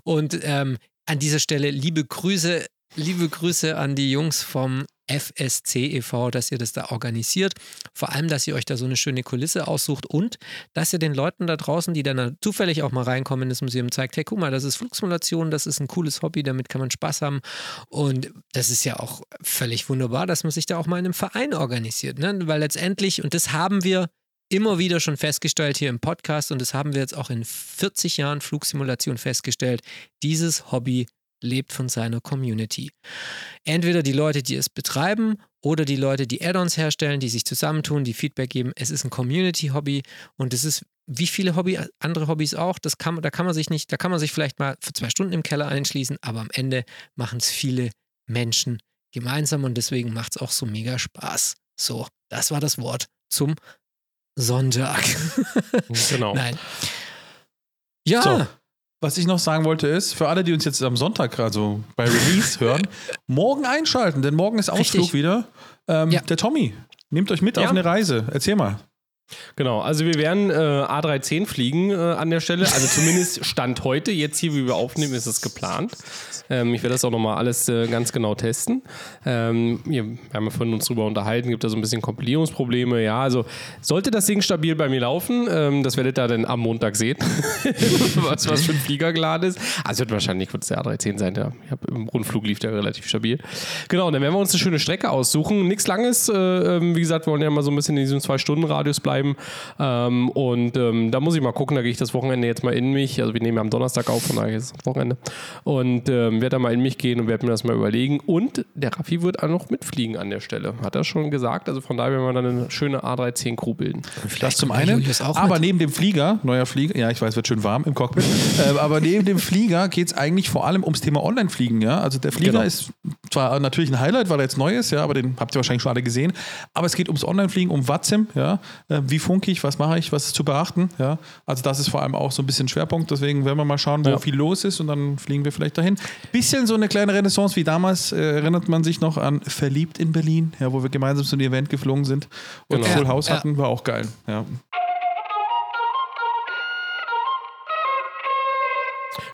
Und ähm, an dieser Stelle liebe Grüße, liebe Grüße an die Jungs vom FSC e.V., dass ihr das da organisiert. Vor allem, dass ihr euch da so eine schöne Kulisse aussucht und dass ihr den Leuten da draußen, die dann zufällig auch mal reinkommen in das Museum, zeigt, hey, guck mal, das ist Flugsimulation, das ist ein cooles Hobby, damit kann man Spaß haben. Und das ist ja auch völlig wunderbar, dass man sich da auch mal in einem Verein organisiert. Ne? Weil letztendlich, und das haben wir immer wieder schon festgestellt hier im Podcast und das haben wir jetzt auch in 40 Jahren Flugsimulation festgestellt, dieses Hobby lebt von seiner Community. Entweder die Leute, die es betreiben oder die Leute, die Add-ons herstellen, die sich zusammentun, die Feedback geben. Es ist ein Community-Hobby und es ist wie viele Hobby, andere Hobbys auch. Das kann, da kann man sich nicht, da kann man sich vielleicht mal für zwei Stunden im Keller einschließen, aber am Ende machen es viele Menschen gemeinsam und deswegen macht es auch so mega Spaß. So, das war das Wort zum Sonntag. genau. Nein. Ja, So. Was ich noch sagen wollte ist, für alle, die uns jetzt am Sonntag, also bei Release hören, morgen einschalten, denn morgen ist Ausflug Richtig. wieder. Ähm, Ja. Der Tommy, nehmt euch mit Ja. auf eine Reise. Erzähl mal. Genau, also wir werden äh, A310 fliegen äh, an der Stelle. Also zumindest Stand heute, jetzt hier, wie wir aufnehmen, ist es geplant. Ähm, ich werde das auch nochmal alles äh, ganz genau testen. Ähm, wir, haben ja vorhin uns drüber unterhalten, gibt da so ein bisschen Kompilierungsprobleme. Ja, also sollte das Ding stabil bei mir laufen, ähm, das werdet ihr dann am Montag sehen, was, was für ein Flieger geladen ist. Also wird wahrscheinlich wird es der A310 sein. Der, hab, Im Rundflug lief der relativ stabil. Genau, dann werden wir uns eine schöne Strecke aussuchen. Nichts Langes, äh, ähm, wie gesagt, wir wollen ja mal so ein bisschen in diesem Zwei-Stunden-Radius bleiben. Ähm, und ähm, da muss ich mal gucken, da gehe ich das Wochenende jetzt mal in mich. Also wir nehmen ja am Donnerstag auf, von daher ist es Wochenende. Und ähm, werde da mal in mich gehen und werde mir das mal überlegen. Und der Raffi wird auch noch mitfliegen an der Stelle. Hat er schon gesagt. Also von daher werden wir dann eine schöne A310-Crew bilden. Das zum einen. Auch Aber mit. neben dem Flieger, neuer Flieger, ja, ich weiß, wird schön warm im Cockpit, äh, aber neben dem Flieger geht es eigentlich vor allem ums Thema Online-Fliegen. Ja? Also der Flieger Genau. ist zwar natürlich ein Highlight, weil er jetzt neu ist, ja, aber den habt ihr wahrscheinlich schon alle gesehen. Aber es geht ums Online-Fliegen, um WhatsApp. Ja? Äh, wie funke ich, was mache ich, was ist zu beachten. Ja? Also das ist vor allem auch so ein bisschen Schwerpunkt. Deswegen werden wir mal schauen, wo Ja. viel los ist und dann fliegen wir vielleicht dahin. Bisschen so eine kleine Renaissance wie damals, äh, erinnert man sich noch an Verliebt in Berlin, ja, wo wir gemeinsam zu einem Event geflogen sind und Genau. Full House Ja. hatten, war auch geil. Ja.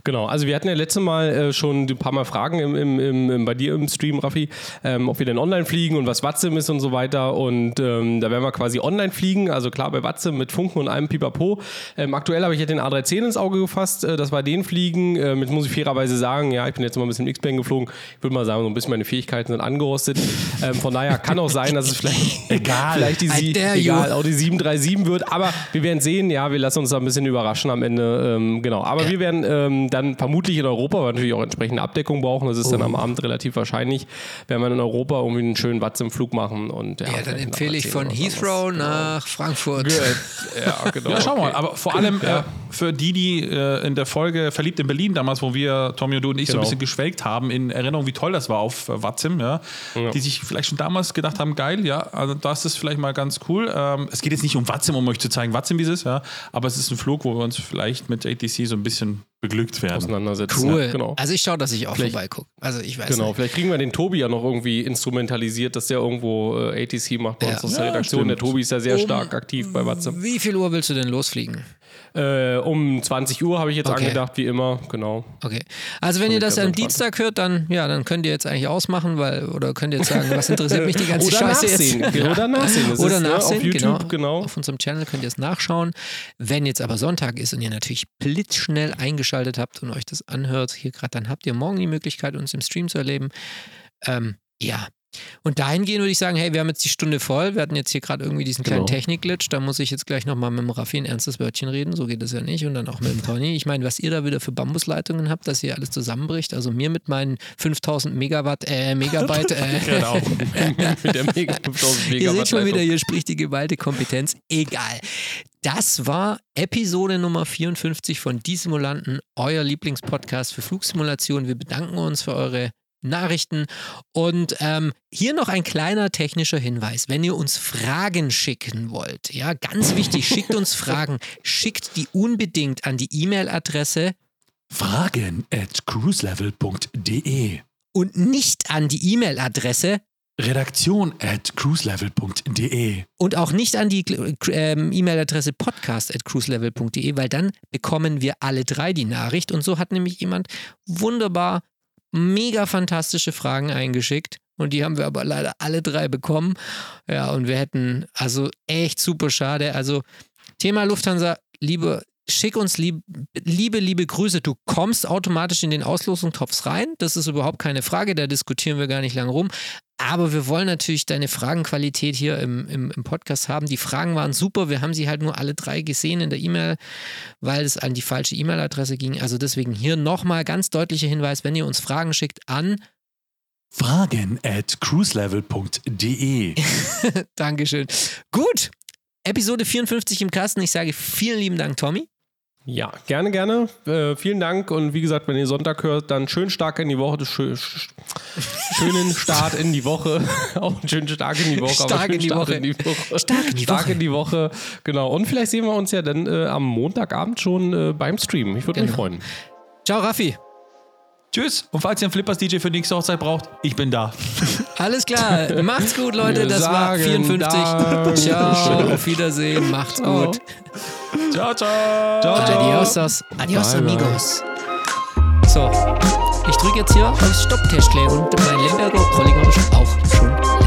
Genau, also wir hatten ja letztes Mal äh, schon ein paar Mal Fragen im, im, im, im, bei dir im Stream, Raffi, ähm, ob wir denn online fliegen und was WhatsApp ist und so weiter. Und ähm, da werden wir quasi online fliegen, also klar bei WhatsApp mit Funken und allem Pipapo. Ähm, aktuell habe ich jetzt den A310 ins Auge gefasst, äh, das war den Fliegen. Ähm, jetzt muss ich fairerweise sagen, ja, ich bin jetzt mal ein bisschen X-Plane geflogen. Ich würde mal sagen, so ein bisschen meine Fähigkeiten sind angerostet. Ähm, von daher kann auch sein, dass es vielleicht, egal. vielleicht die, Sie- egal, auch die 737 wird. Aber wir werden sehen, ja, wir lassen uns da ein bisschen überraschen am Ende. Ähm, genau, aber wir werden ähm, dann vermutlich in Europa, weil wir natürlich auch entsprechende Abdeckung brauchen, das ist dann Oh. am Abend relativ wahrscheinlich, werden wir in Europa irgendwie einen schönen Watts im Flug machen. Und, ja, ja, dann empfehle ich A310 von Heathrow nach Frankfurt. Ja, genau. Ja, schauen wir okay. mal. Aber vor allem äh, für die, die äh, in der Folge Verliebt in Berlin damals, wo wir, Tommy und du und ich, so ein Genau. bisschen geschwelgt haben, in Erinnerung, wie toll das war auf äh, Watzim, ja, die sich vielleicht schon damals gedacht haben, geil, ja, also das ist vielleicht mal ganz cool. Ähm, es geht jetzt nicht um Watzim, um euch zu zeigen, Watzim wie es ist, ja, aber es ist ein Flug, wo wir uns vielleicht mit ATC so ein bisschen beglückt werden. auseinandersetzen. Cool. Ja, genau. Also ich schaue, dass ich auch Vielleicht- vorbeigucke. Also ich weiß Genau, nicht. vielleicht kriegen wir den Tobi ja noch irgendwie instrumentalisiert, dass der irgendwo äh, ATC macht bei Ja. uns aus der Ja, Redaktion. stimmt. Der Tobi ist ja sehr Um- stark aktiv bei WhatsApp. Wie viel Uhr willst du denn losfliegen? Äh, um 20 Uhr habe ich jetzt Okay. angedacht, wie immer, genau. Okay. Also wenn ihr das am. Dienstag hört, dann ja, dann könnt ihr jetzt eigentlich ausmachen, weil oder könnt ihr jetzt sagen, was interessiert mich die ganze Oder Scheiße nachsehen. jetzt? Oder nachsehen. Das Oder ist, ne, nachsehen, auf YouTube, genau. Auf unserem Channel könnt ihr es nachschauen. Wenn jetzt aber Sonntag ist und ihr natürlich blitzschnell eingeschaltet habt und euch das anhört, hier gerade, dann habt ihr morgen die Möglichkeit, uns im Stream zu erleben. Ähm, ja. Und dahingehend würde ich sagen, hey, wir haben jetzt die Stunde voll. Wir hatten jetzt hier gerade irgendwie diesen kleinen Genau. Technik-Glitch. Da muss ich jetzt gleich nochmal mit dem Raffi ein ernstes Wörtchen reden. So geht es ja nicht. Und dann auch mit dem Tony. Ich meine, was ihr da wieder für Bambusleitungen habt, dass hier alles zusammenbricht. Also mir mit meinen 5000 Megawatt, äh, Megabyte. Äh, Genau. Mit der Mega 5000 Ihr seht schon wieder, Megawatt hier spricht die geballte Kompetenz. Egal. Das war Episode Nummer 54 von Die Simulanten, euer Lieblingspodcast für Flugsimulation. Wir bedanken uns für eure Nachrichten. Und ähm, hier noch ein kleiner technischer Hinweis. Wenn ihr uns Fragen schicken wollt, ja, ganz wichtig, schickt uns Fragen. Schickt die unbedingt an die E-Mail-Adresse Fragen at cruiselevel.de und nicht an die E-Mail-Adresse Redaktion at cruiselevel.de und auch nicht an die ähm, E-Mail-Adresse podcast at cruiselevel.de, weil dann bekommen wir alle drei die Nachricht. Und so hat nämlich jemand wunderbar mega fantastische Fragen eingeschickt. Und die haben wir aber leider alle drei bekommen. Ja, und wir hätten, also echt super schade. Also, Thema Lufthansa, liebe, schick uns lieb, liebe, liebe Grüße. Du kommst automatisch in den Auslosungstopf rein. Das ist überhaupt keine Frage. Da diskutieren wir gar nicht lange rum. Aber wir wollen natürlich deine Fragenqualität hier im, im, im, Podcast haben. Die Fragen waren super. Wir haben sie halt nur alle drei gesehen in der E-Mail, weil es an die falsche E-Mail-Adresse ging. Also deswegen hier nochmal ganz deutlicher Hinweis, wenn ihr uns Fragen schickt an Fragen at cruiselevel.de. Dankeschön. Gut. Episode 54 im Kasten. Ich sage vielen lieben Dank, Tommy. Ja, gerne, gerne. Äh, vielen Dank. Und wie gesagt, wenn ihr Sonntag hört, dann schön stark in die Woche. Schön, schönen Start in die Woche. Auch einen schönen Start in die Woche. Stark in die Woche. in die Woche. Stark in die stark Woche. in die Woche. Genau. Und vielleicht sehen wir uns ja dann äh, am Montagabend schon äh, beim Stream. Ich würde Genau. mich freuen. Ciao, Raffi. Tschüss. Und falls ihr einen Flippers-DJ für die nächste Hochzeit braucht, ich bin da. Alles klar. Macht's gut, Leute. Wir Das war sagen 54. Dank. Ciao. Auf Wiedersehen. Macht's gut. Ciao, ciao. Ciao, ciao. Adios, adios Bye, bye. amigos. So, ich drücke jetzt hier aufs Stopptäschle und mein Lemberger Trollinger ist auch schon.